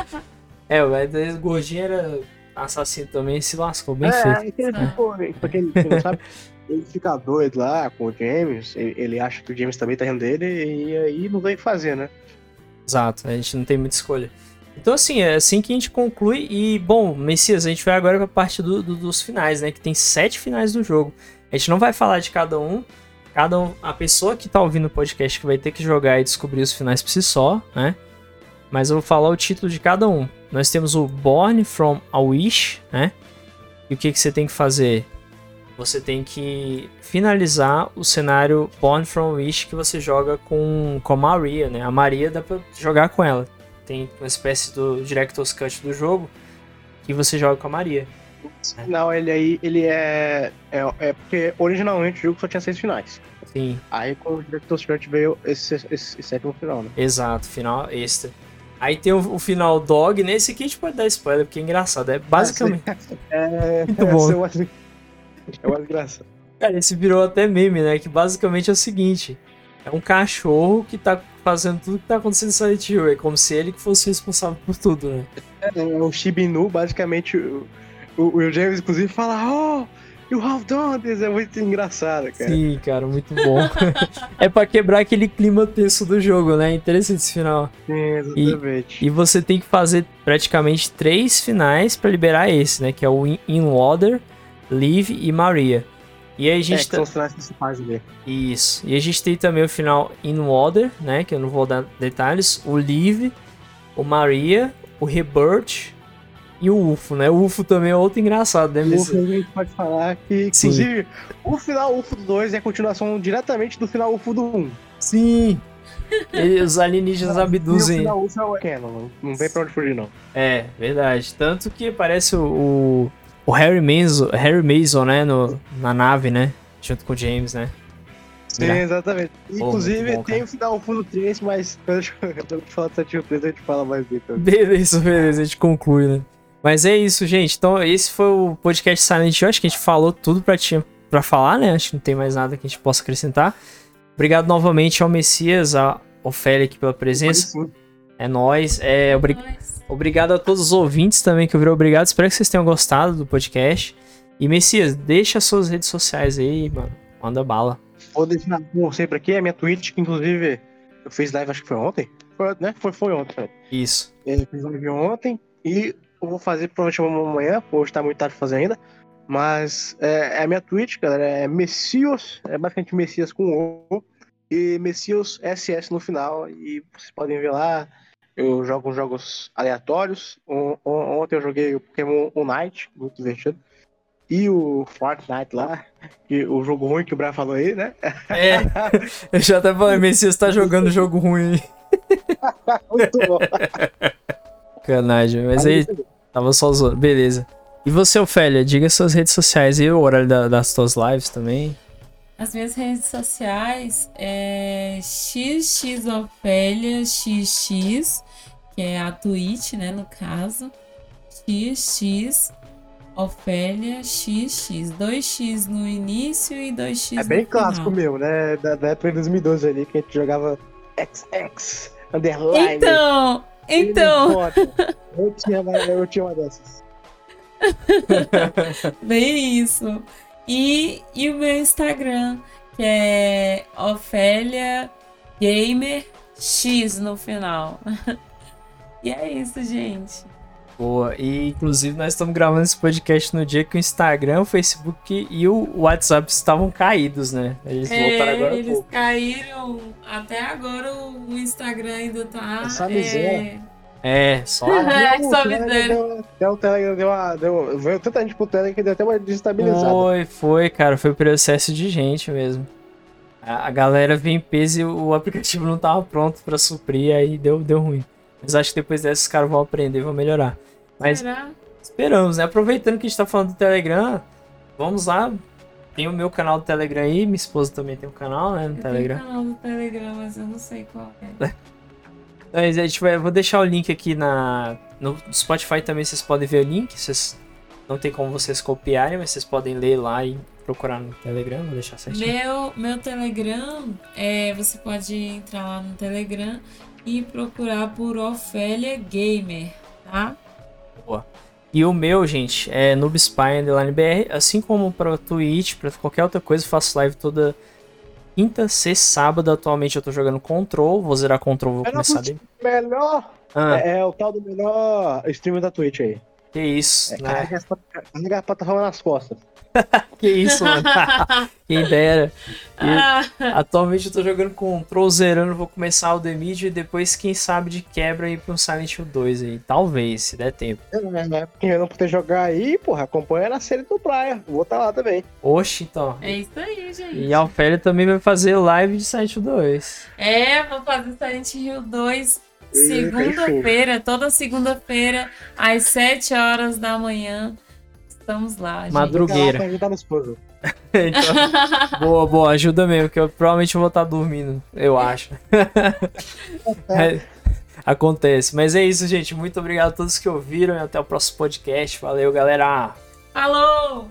é, o gordinho era assassino também, se lascou bem é, feito. É, é. pra quem não sabe, ele fica doido lá com o James, ele, ele, acha que o James também tá rindo dele, e aí não tem o que fazer, né? Exato, a gente não tem muita escolha. Então, assim, é assim que a gente conclui. E, bom, Messias, a gente vai agora pra parte do, do, dos finais, né? Que tem sete finais do jogo. A gente não vai falar de cada um. Cada um, a pessoa que tá ouvindo o podcast que vai ter que jogar e descobrir os finais por si só, né? Mas eu vou falar o título de cada um. Nós temos o Born from a Wish, né? E o que, que você tem que fazer? você tem que finalizar o cenário Born from Wish que você joga com, com a Maria, né? A Maria dá pra jogar com ela. Tem uma espécie do Director's Cut do jogo que você joga com a Maria. Não, ele aí, ele é, é, é. porque originalmente o jogo só tinha seis finais. Sim. Aí com o Director's Cut veio esse, esse, esse sétimo final, né? Exato, final extra. Aí tem o, o, final dog, nesse aqui a gente pode dar spoiler, porque é engraçado. É basicamente. É, muito bom. É, é uma desgraça. Cara, esse virou até meme, né? Que basicamente é o seguinte: é um cachorro que tá fazendo tudo que tá acontecendo em Silent Hill. É como se ele que fosse responsável por tudo, né? É, é o Shibinu, basicamente, o, o James, inclusive, fala: Oh, you have done this. É muito engraçado, cara. Sim, cara, muito bom. é pra quebrar aquele clima tenso do jogo, né? Interessante esse final. Sim, exatamente. E, e você tem que fazer praticamente três finais para liberar esse, né? Que é o In, In Water Liv e Maria. E aí a gente é, tá... são os principais ali. Isso. E a gente tem também o final In Water, né? Que eu não vou dar detalhes. O Liv, o Maria, o Rebirth e o UFO, né? O UFO também é outro engraçado, né? O UFO a gente pode falar que, inclusive, Sim. o final UFO do 2 é a continuação diretamente do final UFO do 1. Sim. E os alienígenas abduzem. o final UFO é canon, não vem pra onde fugir, não. É, verdade. Tanto que parece o, o o Harry Mason, Harry Mason, né, no, na nave, né, junto com o James, né. Sim, exatamente. Inclusive, bom, tem o final fundo 3, mas quando eu falar do Santinho 3, a gente fala mais dele também. Beleza, beleza, a gente conclui, né. Mas é isso, gente. Então, esse foi o podcast Silent Hill. Acho que a gente falou tudo pra, ti, pra falar, né? Acho que não tem mais nada que a gente possa acrescentar. Obrigado novamente ao Messias, a Ofélia aqui pela presença. É nóis. É, obri... Obrigado a todos os ouvintes também que ouviram. Obrigado. Espero que vocês tenham gostado do podcast. E Messias, deixa suas redes sociais aí, mano. Manda bala. Vou deixar como sempre aqui, a minha Twitch, que inclusive eu fiz live, acho que foi ontem. Foi, né? Foi, foi ontem. Né? Isso. Eu fiz live ontem e eu vou fazer provavelmente amanhã, hoje tá muito tarde fazer ainda. Mas é, é, a minha Twitch, galera, é Messias, é basicamente Messias com O e Messias SS no final. E vocês podem ver lá eu jogo jogos aleatórios. Ontem eu joguei o Pokémon Unite, muito divertido. E o Fortnite lá, que, o jogo ruim que o Brian falou aí, né? É, eu já até falei, Messias tá jogando jogo ruim. muito bom. Canagem, mas aí tava só zoando. Beleza. E você, Ofélia, diga suas redes sociais e o horário da, das suas lives também. As minhas redes sociais é xxofélia xx, que é a Twitch, né, no caso. xx Ofélia XX. 2x no início e 2x É bem clássico meu, né? Da, da época de 2012 ali, que a gente jogava XX, underline. Então, então. Eu tinha, eu tinha uma dessas. Bem isso. E, e o meu Instagram, que é Ofélia Gamer X no final. e é isso, gente. Boa, e inclusive nós estamos gravando esse podcast no dia que o Instagram, o Facebook e o WhatsApp estavam caídos, né? Eles é, voltaram agora. Eles caíram, até agora o Instagram ainda tá. Essa miséria. É É, só. É, só o Telegram miséria. deu- Até o Telegram deu uma. Deu, veio tanta gente pro Telegram que deu até uma desestabilizada. Foi, foi, cara. Foi processo de gente mesmo. A, a galera veio em peso e o aplicativo não tava pronto pra suprir, aí deu, deu ruim. Mas acho que depois dessa os caras vão aprender e vão melhorar. Mas Será? esperamos, né? Aproveitando que a gente tá falando do Telegram, vamos lá. Tem o meu canal do Telegram aí, minha esposa também tem um canal, né, no Eu Telegram. tenho canal do Telegram, mas eu não sei qual é. Mas a gente vai, vou deixar o link aqui na no Spotify também vocês podem ver o link, vocês não tem como vocês copiarem, mas vocês podem ler lá e procurar no Telegram, vou deixar certinho. Meu, meu Telegram, é, você pode entrar lá no Telegram e procurar por Ofélia Gamer, tá? E o meu, gente, é NoobSpy Underline BR, assim como para Twitch, para qualquer outra coisa, eu faço live toda quinta, sexta, sábado. Atualmente eu tô jogando Control, vou zerar Control, vou Melhor começar bem. Melhor. Ah, É, é o tal do melhor streamer da Twitch aí. que isso, É, né? carrega a plataforma nas costas. Que isso, mano. Quem dera. E Ah, atualmente eu tô jogando Control, zerando, vou começar o The Medium e depois, quem sabe, de quebra ir pra um Silent Hill 2 aí. Talvez, se der tempo. É, né? Quem não puder jogar aí, porra, acompanha na série do Praia. Vou estar lá também. Oxe, então. é isso aí, gente. E a Ofélia também vai fazer live de Silent Hill 2. É, vou fazer Silent Hill 2 segunda-feira, toda segunda-feira, às 7 horas da manhã. Estamos lá, gente. Madrugueira. Pra ajudar no esposo. Então, boa, boa, ajuda mesmo, que eu provavelmente vou estar dormindo, eu acho. É, acontece. Mas é isso, gente. Muito obrigado a todos que ouviram e até o próximo podcast. Valeu, galera. Falou!